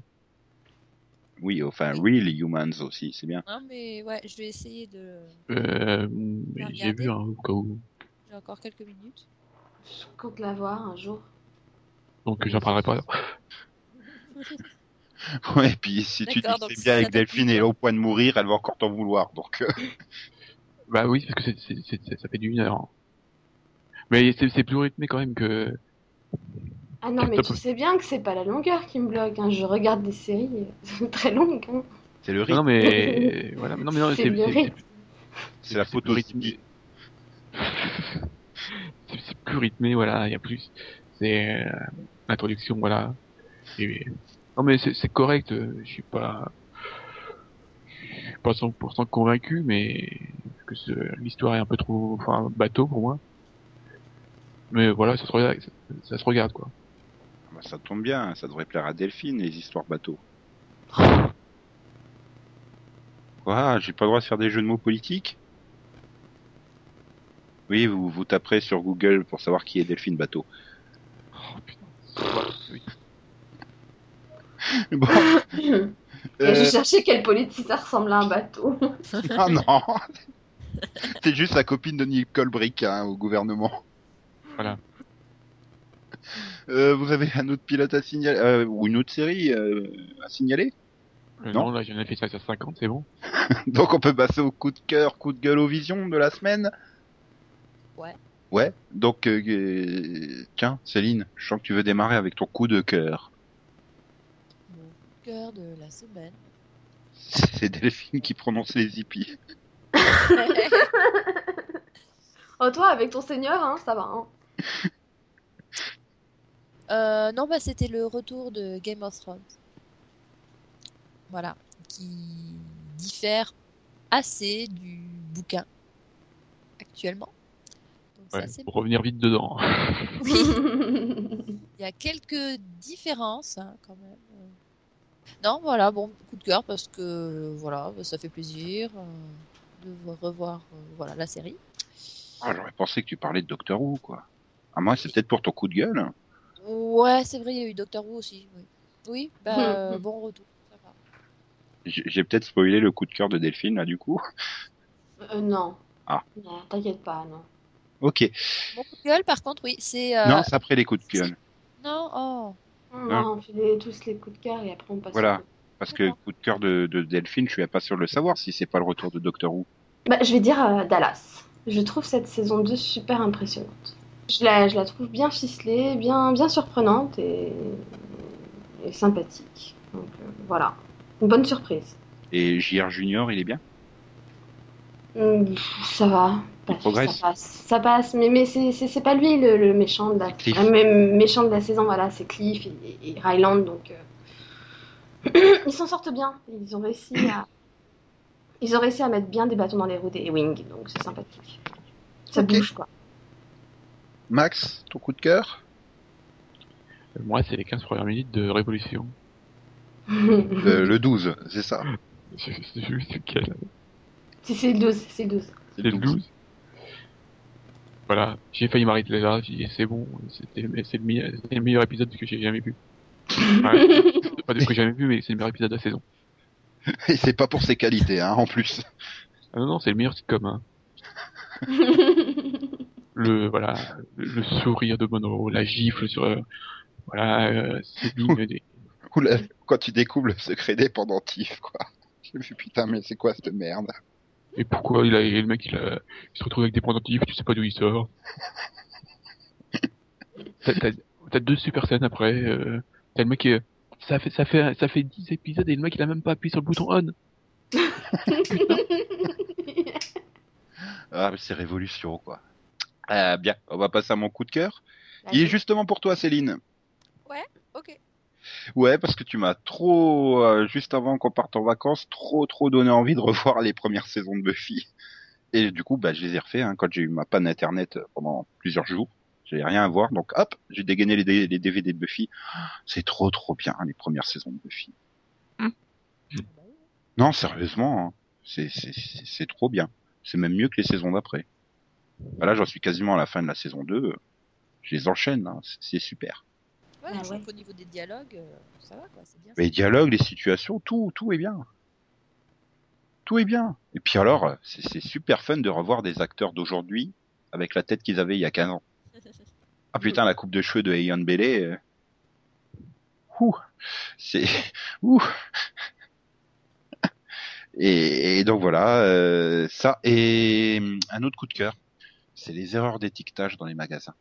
Oui, enfin Real Humans aussi, c'est bien. Non, mais ouais, je vais essayer de. Euh, j'ai vu hein, au cas où. J'ai encore quelques minutes. Je compte la voir un jour. Donc j'en parlerai pas. Ouais, et puis si tu dis c'est bien avec Delphine pique, et au point de mourir, elle va encore t'en vouloir. Donc euh, Bah oui, parce que ça fait du une heure. hein. Mais c'est plus rythmé quand même que. Ah non, mais tu sais bien que c'est pas la longueur qui me bloque. Hein. Je regarde des séries euh, très longues. Hein. c'est le rythme, non, mais voilà. Non mais non, C'est c'est, le c'est, rythme. c'est la photo. rythmé. c'est, plus rythmé, voilà. Il y a plus. C'est euh, l'introduction, voilà. Et, non mais c'est, correct. Je suis pas. Je suis pas 100% convaincu, mais que ce- l'histoire est un peu trop, enfin, bateau pour moi. Mais voilà, ça se regarde, ça, ça se regarde quoi. Bah, ça tombe bien, ça devrait plaire à Delphine les histoires bateaux. Quoi J'ai pas le droit de faire des jeux de mots politiques? Oui, vous vous taperez sur Google pour savoir qui est Delphine Bateau. Oh putain. Oui. Bon, euh, je cherchais quel politicien ressemble à un bateau. ah non C'est juste la copine de Nicole Brick hein, au gouvernement. Voilà. Euh, vous avez un autre pilote à signaler euh, ou une autre série euh, à signaler? Non. non, là, j'en ai fait ça à 50, c'est bon. Donc on peut passer au coup de cœur, coup de gueule aux visions de la semaine? Ouais. Ouais, donc tiens Céline, je sens que tu veux démarrer avec ton coup de cœur. Mon cœur de la semaine. C'est Delphine qui prononce les hippies. Oh, toi, avec ton seigneur, hein, ça va. Hein. Euh, non, bah, c'était le retour de Game of Thrones. Voilà. Qui diffère assez du bouquin actuellement. Donc, c'est Ouais, assez pour revenir vite dedans. Oui, il y a quelques différences hein, quand même. Non, voilà, bon, coup de cœur parce que voilà, ça fait plaisir euh, de vo- revoir euh, voilà la série. Ah, J'aurais pensé que tu parlais de Doctor Who quoi. Ah moi c'est peut-être pour ton coup de gueule. Ouais, c'est vrai, il y a eu Doctor Who aussi. Oui, oui bah, euh, bon retour. Ça va. J'ai peut-être spoilé le coup de cœur de Delphine là du coup. Euh, non. Ah. Non, t'inquiète pas, non. Ok. Mon coup de gueule, par contre, oui, c'est. euh, Non, c'est après les coups de gueule. Non, oh. Non, non, on fait les- tous les coups de cœur et après on passe. Voilà. au- Parce que le coup de cœur de, de Delphine, je suis pas sûr de le savoir si c'est pas le retour de Doctor Who. Bah, je vais dire euh, Dallas. Je trouve cette saison 2 super impressionnante. Je la, je la trouve bien ficelée, bien, bien surprenante et, et sympathique. Donc euh, voilà, une bonne surprise. Et JR Junior, il est bien? Pff, ça va. Il Bah, progresse? Ça passe, ça passe. Mais, mais c'est pas lui le, le méchant de la euh, mé- méchant de la saison. Voilà, c'est Cliff et, et Ryland. Donc euh, ils s'en sortent bien. Ils ont réussi à ils ont réussi à mettre bien des bâtons dans les roues des Wings. Donc c'est sympathique. Ça bouge quoi. Max, ton coup de cœur? Moi, c'est les 15 premières minutes de Révolution. Euh, Le 12, c'est ça? Je sais juste lequel. Si c'est le 12, c'est le 12. C'est le 12. Voilà, j'ai failli m'arrêter là, j'ai dit c'est bon, c'était le, c'est le, meilleur, le meilleur épisode que j'ai jamais vu. Ouais. C'est pas de ce que j'ai jamais vu, mais c'est le meilleur épisode de la saison. Et c'est pas pour ses qualités, hein, en plus. Ah non, non, c'est le meilleur sitcom. Hein. Le voilà, le, sourire de Monroe, la gifle sur euh, voilà, euh, des- Ou la- quand tu découvres le secret des pendentifs, quoi. Je me suis putain, mais c'est quoi cette merde? Et pourquoi il a et le mec il, a, il se retrouve avec des pendentifs, tu sais pas d'où il sort. T'as deux super scènes après. Euh, t'as le mec qui, euh, ça fait ça fait ça fait 10 épisodes et le mec il a même pas appuyé sur le bouton on. Ah, mais c'est révolution, quoi. Euh, bien, on va passer à mon coup de cœur. Il est justement pour toi, Céline. Ok. Ouais, parce que tu m'as trop, euh, juste avant qu'on parte en vacances, trop trop donné envie de revoir les premières saisons de Buffy. Et du coup, bah, je les ai refait hein, quand j'ai eu ma panne internet pendant plusieurs jours. J'avais rien à voir, donc hop, j'ai dégainé les, DVD de Buffy. C'est trop trop bien les premières saisons de Buffy. Non, sérieusement, hein, c'est c'est c'est c'est trop bien. C'est même mieux que les saisons d'après. Bah là, j'en suis quasiment à la fin de la saison 2. Je les enchaîne, hein, c'est- super. Ouais, Ah je ouais. trouve qu'au niveau des dialogues, euh, ça va quoi, c'est bien. Les dialogues, les situations, tout, tout est bien. Tout est bien. Et puis alors, c'est c'est super fun de revoir des acteurs d'aujourd'hui avec la tête qu'ils avaient il y a 15 ans. Ah putain, la coupe de cheveux de Ayan Bailey. euh, Ouh, c'est ouh. Et, et donc voilà, euh, ça et hum, un autre coup de cœur, c'est les erreurs d'étiquetage dans les magasins.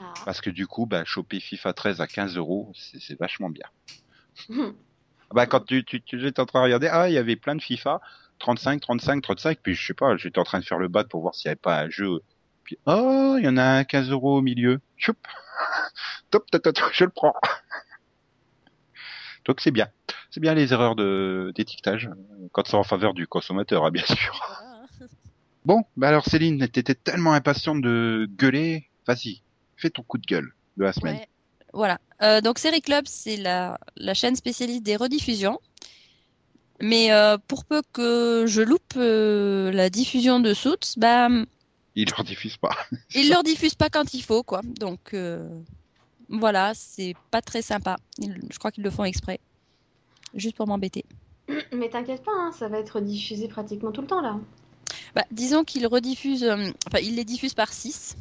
Ah. Parce que du coup, bah, choper FIFA 13 à 15 euros, c'est vachement bien. Bah, quand tu, tu, tu j'étais en train de regarder, ah, il y avait plein de FIFA, 35, 35, 35, puis je sais pas, j'étais en train de faire le bac pour voir s'il y avait pas un jeu. Puis, oh, il y en a un 15 euros au milieu. Choup. Top, top, top, je le prends. Donc c'est bien. C'est bien les erreurs de, d'étiquetage, euh, quand c'est en faveur du consommateur, hein, bien sûr. Bon, bah alors Céline, t'étais tellement impatiente de gueuler, vas-y, fais ton coup de gueule de la semaine. Ouais. Voilà. Euh, donc Série Club, c'est la, la chaîne spécialiste des rediffusions. Mais euh, pour peu que je loupe euh, la diffusion de Suits, bah, Il leur diffuse pas. ils leur diffusent pas quand il faut, quoi. Donc euh, voilà, c'est pas très sympa. Ils- je crois qu'ils le font exprès, juste pour m'embêter. Mais t'inquiète pas, hein, ça va être diffusé pratiquement tout le temps là. Bah, disons qu'ils rediffusent, euh, enfin ils les diffusent par 6.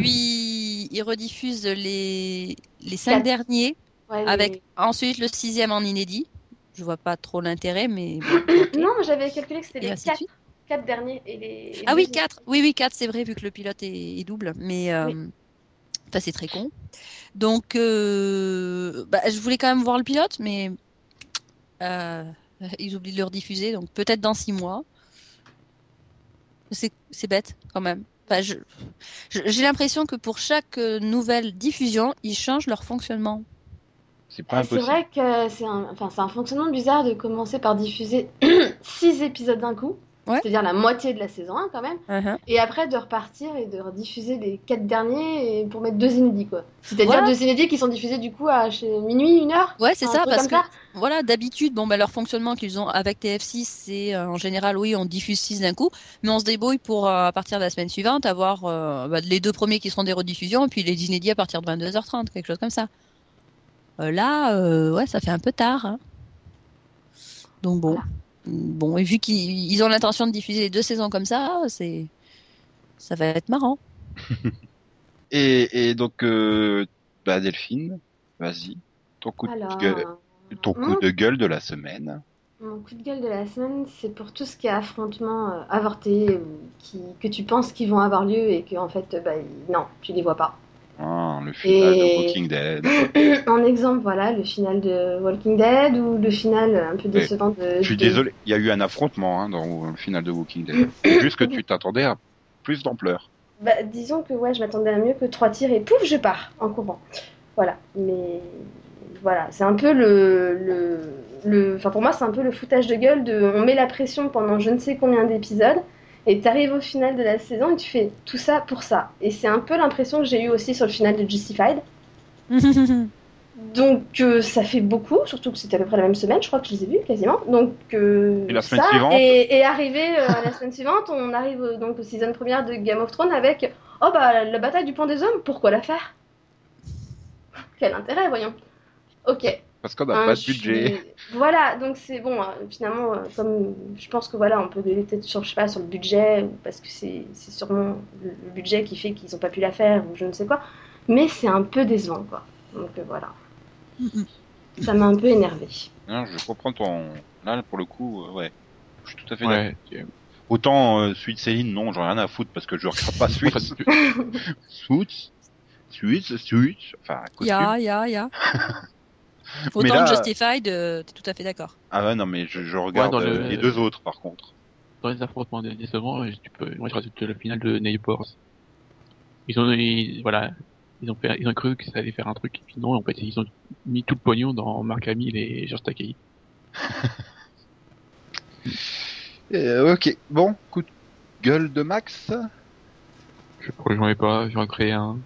Puis ils rediffusent les les cinq Quatre. derniers Ouais, avec mais- ensuite le sixième en inédit. Je vois pas trop l'intérêt, mais. Non, mais j'avais calculé que c'était les ainsi de 4, suite. derniers et les. et Ah les oui, deuxièmes. 4. Oui, oui, 4, c'est vrai, vu que le pilote est, est double. Mais euh, Oui. enfin, c'est très con. Donc, euh, bah, je voulais quand même voir le pilote, mais euh, ils oublient de le rediffuser. Donc, peut-être dans 6 mois. C'est c'est bête, quand même. Enfin, J'ai l'impression que pour chaque euh, nouvelle diffusion, ils changent leur fonctionnement. C'est pas C'est impossible. vrai que c'est un, enfin, c'est un fonctionnement bizarre de commencer par diffuser 6 épisodes d'un coup, Ouais. c'est-à-dire la moitié de la saison 1 quand même, Uh-huh. et après de repartir et de rediffuser les 4 derniers pour mettre deux inédits quoi. C'est-à-dire Voilà. deux inédits qui sont diffusés du coup à chez minuit, une heure Ouais, c'est ça, parce que ça. voilà, d'habitude, bon, bah, leur fonctionnement qu'ils ont avec TF6, c'est euh, en général, oui, on diffuse 6 d'un coup, mais on se débrouille pour, euh, à partir de la semaine suivante, avoir euh, bah, les deux premiers qui seront des rediffusions, et puis les inédits à partir de 22h30, quelque chose comme ça. Là, ouais, ça fait un peu tard. hein. Donc bon. Voilà. Bon, et vu qu'ils ils ont l'intention de diffuser les deux saisons comme ça, c'est ça va être marrant. Et, et donc, euh, bah Delphine, vas-y, ton coup de gueule, ton mon, coup de gueule de la semaine. mon coup de gueule de la semaine, c'est pour tout ce qui est affrontement euh, avorté, ou qui, que tu penses qu'ils vont avoir lieu et que en fait, euh, bah, non, tu les vois pas. Ah, le final Et- de Walking Dead. en exemple, voilà, le final de Walking Dead ou le final un peu décevant de. Je suis de- désolé, il y a eu un affrontement hein, dans le final de Walking Dead. C'est juste que tu t'attendais à plus d'ampleur. Bah, disons que ouais, je m'attendais à mieux que trois tirs et pouf, je pars en courant. Voilà, mais voilà, c'est un peu le, le, le, enfin pour moi c'est un peu le foutage de gueule de, on met la pression pendant je ne sais combien d'épisodes et t'arrives au final de la saison et tu fais tout ça pour ça. Et c'est un peu l'impression que j'ai eu aussi sur le final de Justified. Donc euh, ça fait beaucoup, surtout que c'était à peu près la même semaine, je crois que je les ai vus quasiment. Donc euh, Et la semaine ça, suivante et, et arrivé euh, à la semaine suivante, on arrive euh, donc aux saison première de Game of Thrones avec oh bah la bataille du pont des hommes, pourquoi la faire? Quel intérêt, voyons. Ok. Parce qu'on n'a Hein, pas de budget. suis- Voilà, donc c'est bon. euh, finalement, euh, comme je pense que voilà, on peut gueuler peut-être sur, je sais pas, sur le budget, parce que c'est c'est sûrement le, budget qui fait qu'ils n'ont pas pu la faire, ou je ne sais quoi. Mais c'est un peu décevant, quoi. Donc euh, voilà. Ça m'a un peu énervé. Non, je comprends ton. Là, pour le coup, euh, ouais. Je suis tout à fait d'accord. Ouais. Autant euh, Sweet Céline, non, j'en ai rien à foutre parce que je regarde pas Sweet. Sweet, Sweet, Sweet. Enfin, costume. Ya, ya, ya. Autant là- que Justified, euh, t'es tout à fait d'accord. Ah ouais, non, mais je, je regarde dans le- euh, les deux autres par contre. Dans les affrontements dé- décevants, tu peux, moi je rajoute le final de Neighbors. Ils ont, ils- voilà, ils ont fait, ils ont cru que ça allait faire un truc, et puis non, en fait, ils ont mis tout le pognon dans Mark Hamill et George Takei. Euh, ok, bon, coup de gueule de Max. Je sais pas, j'en ai pas, j'en ai créé un.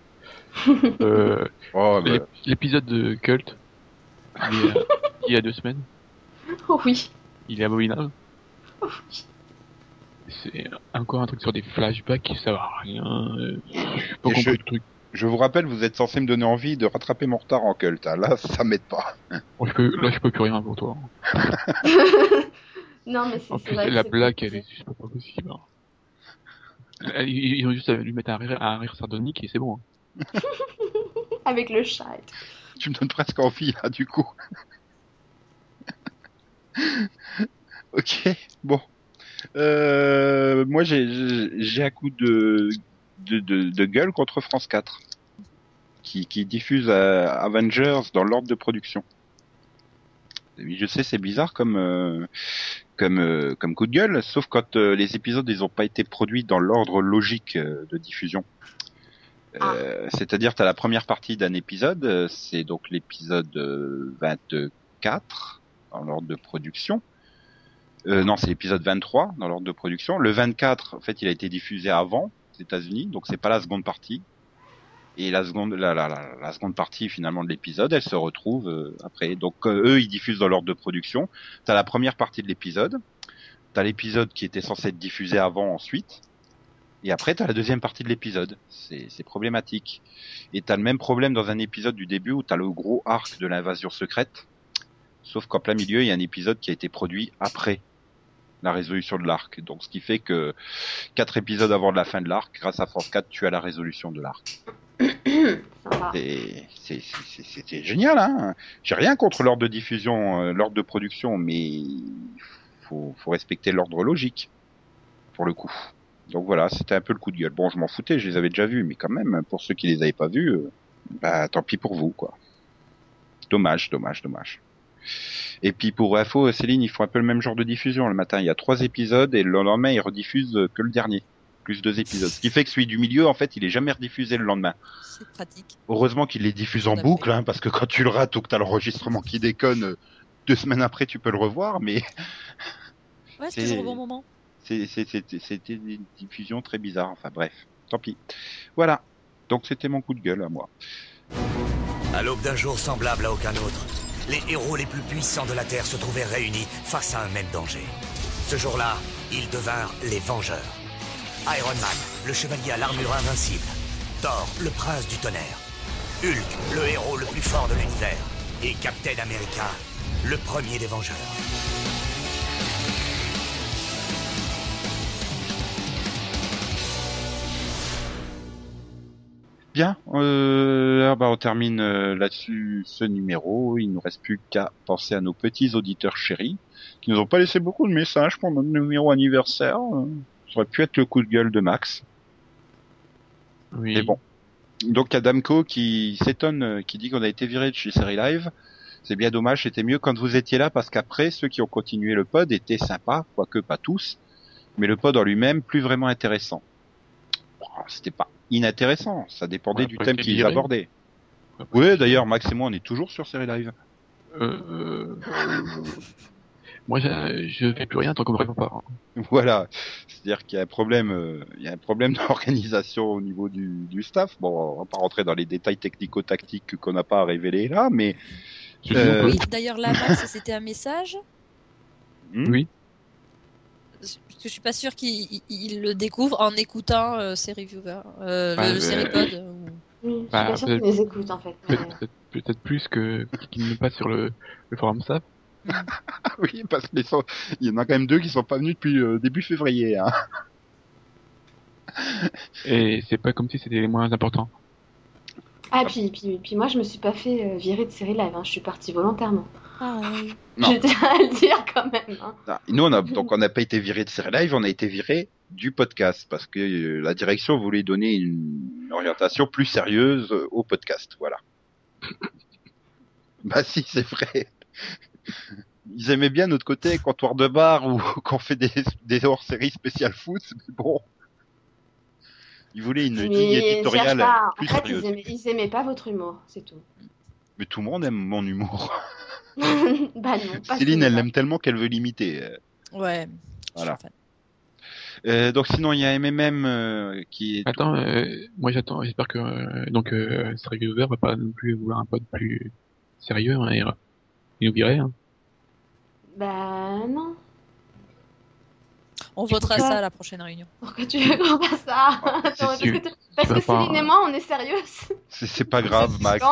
euh, Oh, bah, l'ép- l'épisode de Cult, il y a, il y a deux semaines, Oh oui. il est abominable. C'est encore un truc sur des flashbacks, ça va à rien. euh, Je pas je- le truc. je vous rappelle, vous êtes censé me donner envie de rattraper mon retard en cult. hein. Là, ça m'aide pas. Bon, je peux, là, je peux plus rien pour toi. non, mais c'est En c'est plus, vrai. la blague, elle est juste pas possible. hein. Ils ils ont juste à lui mettre un rire, un rire sardonique et c'est bon. hein. Avec le chat. et tout. Tu me donnes presque envie, du coup. ok, bon. Euh, moi, j'ai- un coup de, de, de, gueule contre France 4, qui, qui diffuse euh, Avengers dans l'ordre de production. Je sais, c'est bizarre comme euh, comme comme coup de gueule, sauf quand les épisodes ils ont pas été produits dans l'ordre logique de diffusion. Euh, C'est-à-dire, tu as la première partie d'un épisode, euh, c'est donc l'épisode euh, 24 dans l'ordre de production. Euh, non, c'est l'épisode 23 dans l'ordre de production. Le 24, en fait, il a été diffusé avant aux États-Unis, donc c'est pas la seconde partie. Et la seconde, la, la, la, la seconde partie finalement de l'épisode, elle se retrouve euh, après. Donc euh, eux, ils diffusent dans l'ordre de production. T'as la première partie de l'épisode, t'as l'épisode qui était censé être diffusé avant ensuite, et après t'as la deuxième partie de l'épisode. C'est problématique. Et t'as le même problème dans un épisode du début où t'as le gros arc de l'invasion secrète, sauf qu'en plein milieu il y a un épisode qui a été produit après la résolution de l'arc. Donc ce qui fait que quatre épisodes avant de la fin de l'arc, grâce à France 4, tu as la résolution de l'arc. C'était génial, hein. J'ai rien contre l'ordre de diffusion, euh, l'ordre de production, mais faut, faut respecter l'ordre logique, pour le coup. Donc voilà, c'était un peu le coup de gueule. Bon, je m'en foutais, je les avais déjà vus, mais quand même, pour ceux qui les avaient pas vus, euh, bah tant pis pour vous, quoi. Dommage, dommage, dommage. Et puis pour info, Céline, ils font un peu le même genre de diffusion. Le matin, il y a trois épisodes et le lendemain, ils rediffusent euh, que le dernier, plus deux épisodes. Ce qui fait que celui du milieu, en fait, il est jamais rediffusé le lendemain. C'est pratique. Heureusement qu'il les diffuse en boucle, hein, parce que quand tu le rates ou que t'as l'enregistrement qui déconne, euh, deux semaines après tu peux le revoir, mais Ouais, c'est C'est- toujours au bon moment. C'était une diffusion très bizarre. Enfin bref, tant pis. Voilà. Donc c'était mon coup de gueule à moi. À l'aube d'un jour semblable à aucun autre, les héros les plus puissants de la Terre se trouvaient réunis face à un même danger. Ce jour-là, ils devinrent les Vengeurs. Iron Man, le chevalier à l'armure invincible. Thor, le prince du tonnerre. Hulk, le héros le plus fort de l'univers. Et Captain America, le premier des Vengeurs. Bien. Euh, ah bah on termine euh, là-dessus ce numéro. Il nous reste plus qu'à penser à nos petits auditeurs chéris qui nous ont pas laissé beaucoup de messages pour notre numéro anniversaire. Euh, Ça aurait pu être le coup de gueule de Max. Oui. Mais bon. Donc il y a Damco qui s'étonne, euh, qui dit qu'on a été viré de chez Série Live. C'est bien dommage, c'était mieux quand vous étiez là parce qu'après ceux qui ont continué le pod étaient sympas, quoique pas tous, mais le pod en lui-même plus vraiment intéressant. Bon, C'était pas inintéressant, ça dépendait Ouais, du thème qu'ils abordaient. Oui, d'ailleurs Max et moi on est toujours sur Série Live. Euh, euh, moi, je, fais plus rien tant qu'on me répond pas. hein. Voilà, c'est-à-dire qu'il y a un problème, euh, il y a un problème d'organisation au niveau du, du staff. Bon, on va pas rentrer dans les détails technico-tactiques qu'on n'a pas à révéler là, mais Euh, Oui, d'ailleurs, là, Max, c'était un message. hmm, Oui. Parce que je suis pas sûr qu'il il- il le découvre en écoutant euh, ses reviewers, euh, Ah, le mais- Seripod. euh, Oui, je suis Bah, pas sûre peut-être- qu'ils les écoutent en fait. peut-être- Je suis pas les en fait. plus que qu'ils ne passent sur le, le forum SAP. oui, parce que les sont- il y en a quand même deux qui sont pas venus depuis euh, début février. Hein. Et c'est pas comme si c'était les moins importants. Ah, puis, puis, puis moi je me suis pas fait euh, virer de série live, hein. je suis partie volontairement. Pareil. Non. Je tiens à le dire quand même. Hein. Ah, Nous, on a, donc on n'a pas été viré de série live, on a été viré du podcast parce que euh, la direction voulait donner une orientation plus sérieuse euh, au podcast. Voilà. bah si, c'est vrai. Ils aimaient bien notre côté comptoir de bar ou qu'on fait des, des hors-séries spéciales foot, mais bon. Ils voulaient une ligne éditoriale plus En fait, sérieuse. ils aimaient, ils aimaient pas votre humour, c'est tout. Mais tout le monde aime mon humour. bah non, pas Céline, elle l'aime tellement qu'elle veut l'imiter. euh. Ouais. Voilà. Je suis fan. Euh, donc sinon, il y a MMM euh, qui est... Attends, euh, moi j'attends, j'espère que euh, donc euh, Over va pas non plus vouloir un pote plus sérieux hein, et il nous virait. Hein. Bah non. On votera ça à la prochaine réunion. Pourquoi tu veux qu'on fasse ça Attends, parce tu- que, parce que pas- Céline et moi, on est sérieuses. C'est pas grave, Max.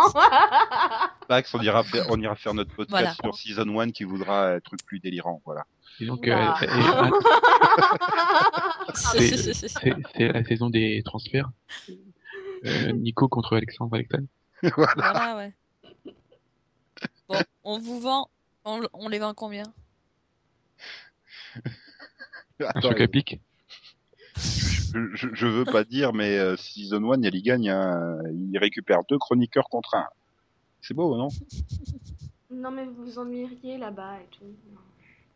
Max, on ira faire, on ira faire notre podcast Voilà. sur Season 1 qui voudra un truc plus délirant, voilà. Donc euh, c'est- la saison des transferts. Euh, Nico contre Alexandre Alexandre. voilà. voilà, ouais. Bon, on vous vend. On, on les vend combien? Un Attends, choc à pic. je, je, je veux pas dire, mais euh, Season 1, il y gagne, hein, il récupère deux chroniqueurs contre un. C'est beau, non? Non, mais vous vous ennuieriez là-bas et tout. Non.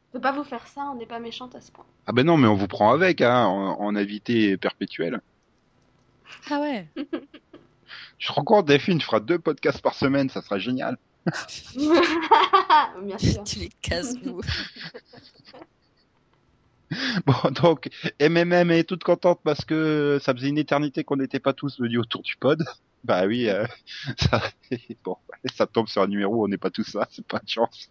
On peut pas vous faire ça, on n'est pas méchante à ce point. Ah ben non, mais on vous prend avec, hein, en, en invité perpétuel. Ah ouais. Je te rends compte, Delphine, tu feras deux podcasts par semaine, ça sera génial. Bien sûr. tu les casses, vous. Bon, donc, MMM est toute contente parce que ça faisait une éternité qu'on n'était pas tous venus autour du pod. Bah oui, euh, ça, bon, ça tombe sur un numéro où on n'est pas tous là, c'est pas de chance.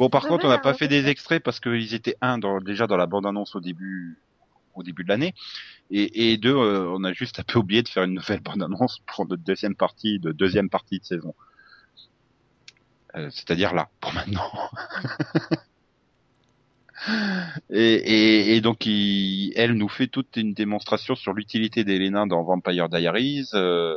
Bon, par contre, on n'a pas ouais. fait des extraits parce qu'ils étaient un dans, déjà dans la bande-annonce au début, au début de l'année, et, et deux, euh, on a juste un peu oublié de faire une nouvelle bande-annonce pour notre deuxième partie, de deuxième partie de saison. Euh, C'est-à-dire là, pour maintenant. Et, et, et donc, il, elle nous fait toute une démonstration sur l'utilité d'Elena dans Vampire Diaries. Euh,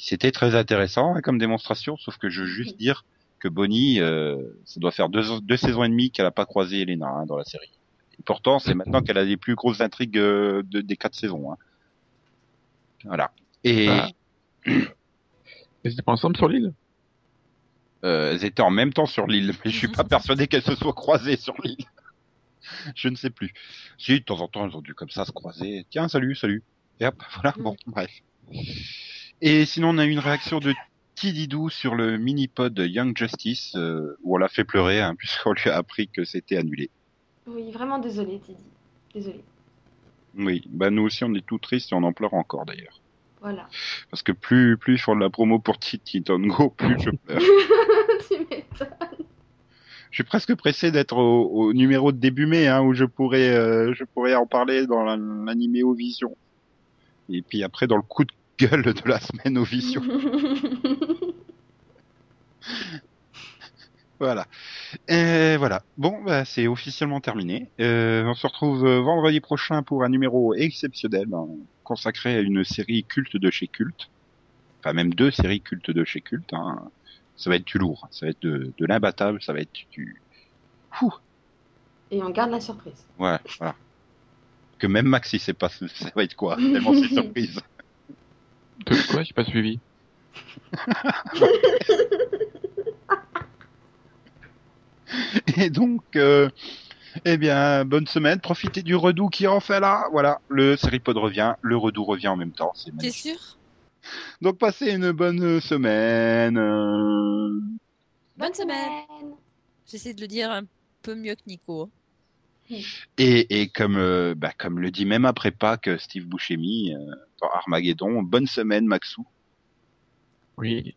C'était très intéressant hein, comme démonstration, sauf que je veux juste dire que Bonnie, euh, ça doit faire deux, deux saisons et demie qu'elle a pas croisé Elena hein, dans la série. Et pourtant, c'est maintenant qu'elle a les plus grosses intrigues euh, de, des quatre saisons. Hein. Voilà. Et Bah. Ils étaient pas ensemble sur l'île? Euh, elles étaient en même temps sur l'île, mais je suis pas persuadé qu'elles se soient croisées sur l'île. Je ne sais plus. Si, de temps en temps, elles ont dû comme ça se croiser. Tiens, salut, salut. Et hop, voilà, bon, bref. Et sinon, on a eu une réaction de Tididou sur le mini-pod Young Justice, euh, où on l'a fait pleurer, hein, puisqu'on lui a appris que c'était annulé. Oui, vraiment désolé, Teddy. Désolé. Oui, bah nous aussi, on est tout tristes et on en pleure encore, d'ailleurs. Voilà. Parce que plus, plus ils font de la promo pour Titi Go, plus je pleure. tu m'étonnes. Je suis presque pressé d'être au, au numéro de début mai, hein, où je pourrais, euh, je pourrais en parler dans la- l'animé au Vision. Et puis après, dans le coup de gueule de la semaine au Vision. Voilà. Et voilà. Bon, bah, c'est officiellement terminé. Euh, on se retrouve euh, vendredi prochain pour un numéro exceptionnel hein, consacré à une série culte de chez Culte. Enfin, même deux séries cultes de chez Culte. Hein. Ça va être du lourd. Ça va être de, de l'imbattable. Ça va être du... Ouh. Et on garde la surprise. Ouais, voilà. Que même Maxi sait pas ce- ça va être quoi. Tellement c'est surprise. De quoi J'ai pas suivi. Et donc, euh, eh bien, bonne semaine. Profitez du redoux qui est enfin là. Voilà, le Seripod revient, le redoux revient en même temps. C'est T'es sûr? Donc, passez une bonne semaine. Bonne semaine. J'essaie de le dire un peu mieux que Nico. Et, et comme, euh, bah, comme le dit même après Pâques Steve Buscemi euh, dans Armageddon, bonne semaine Maxou. Oui.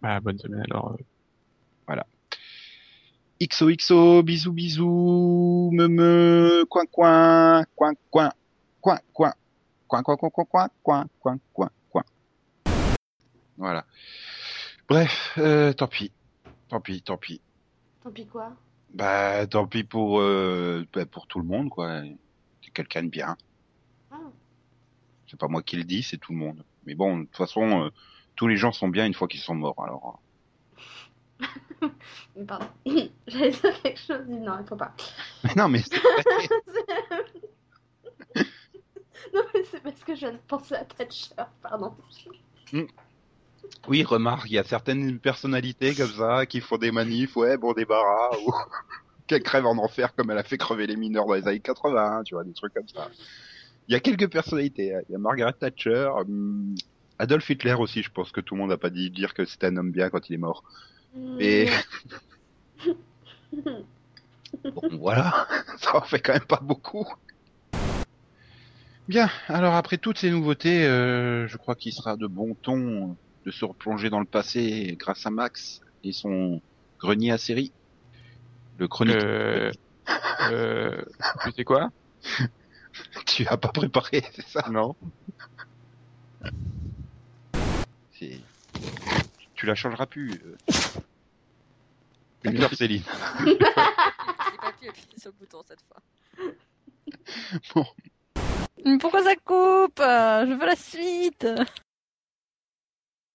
Bah, bonne semaine alors. euh, XOXO, bisous bisous, me me, coin coin, coin coin, coin coin. Coin, coin, coin, coin, coin, coin, coin, coin, coin. Voilà. Bref, euh, tant pis. Tant pis, tant pis. Tant pis quoi. Bah, tant pis pour, euh, bah, pour tout le monde, quoi. C'est quelqu'un de bien. Ah. C'est pas moi qui le dis, c'est tout le monde. Mais bon, de toute façon, euh, tous les gens sont bien une fois qu'ils sont morts, alors. Mais Pardon. J'allais dire quelque chose, dis non, il faut pas. Mais non, mais c'est non, mais c'est parce que je viens de penser à Thatcher, pardon. Oui, remarque, il y a certaines personnalités comme ça qui font des manifs, ouais, bon débarras, ou qu'elle crève en enfer comme elle a fait crever les mineurs dans les années 80, tu vois, des trucs comme ça. Il y a quelques personnalités, hein. il y a Margaret Thatcher, hum, Adolf Hitler aussi, je pense que tout le monde n'a pas dit dire que c'était un homme bien quand il est mort. Et bon, voilà, ça en fait quand même pas beaucoup. Bien, alors après toutes ces nouveautés, euh, je crois qu'il sera de bon ton de se replonger dans le passé grâce à Max et son grenier à série. Le chronique. Euh, euh, tu sais quoi? Tu as pas préparé, c'est ça? Non. C'est- Tu la changeras plus. euh. D'accord, Céline. J'ai pas pu appuyer sur le bouton cette fois. Bon. Pourquoi ça coupe? Je veux la suite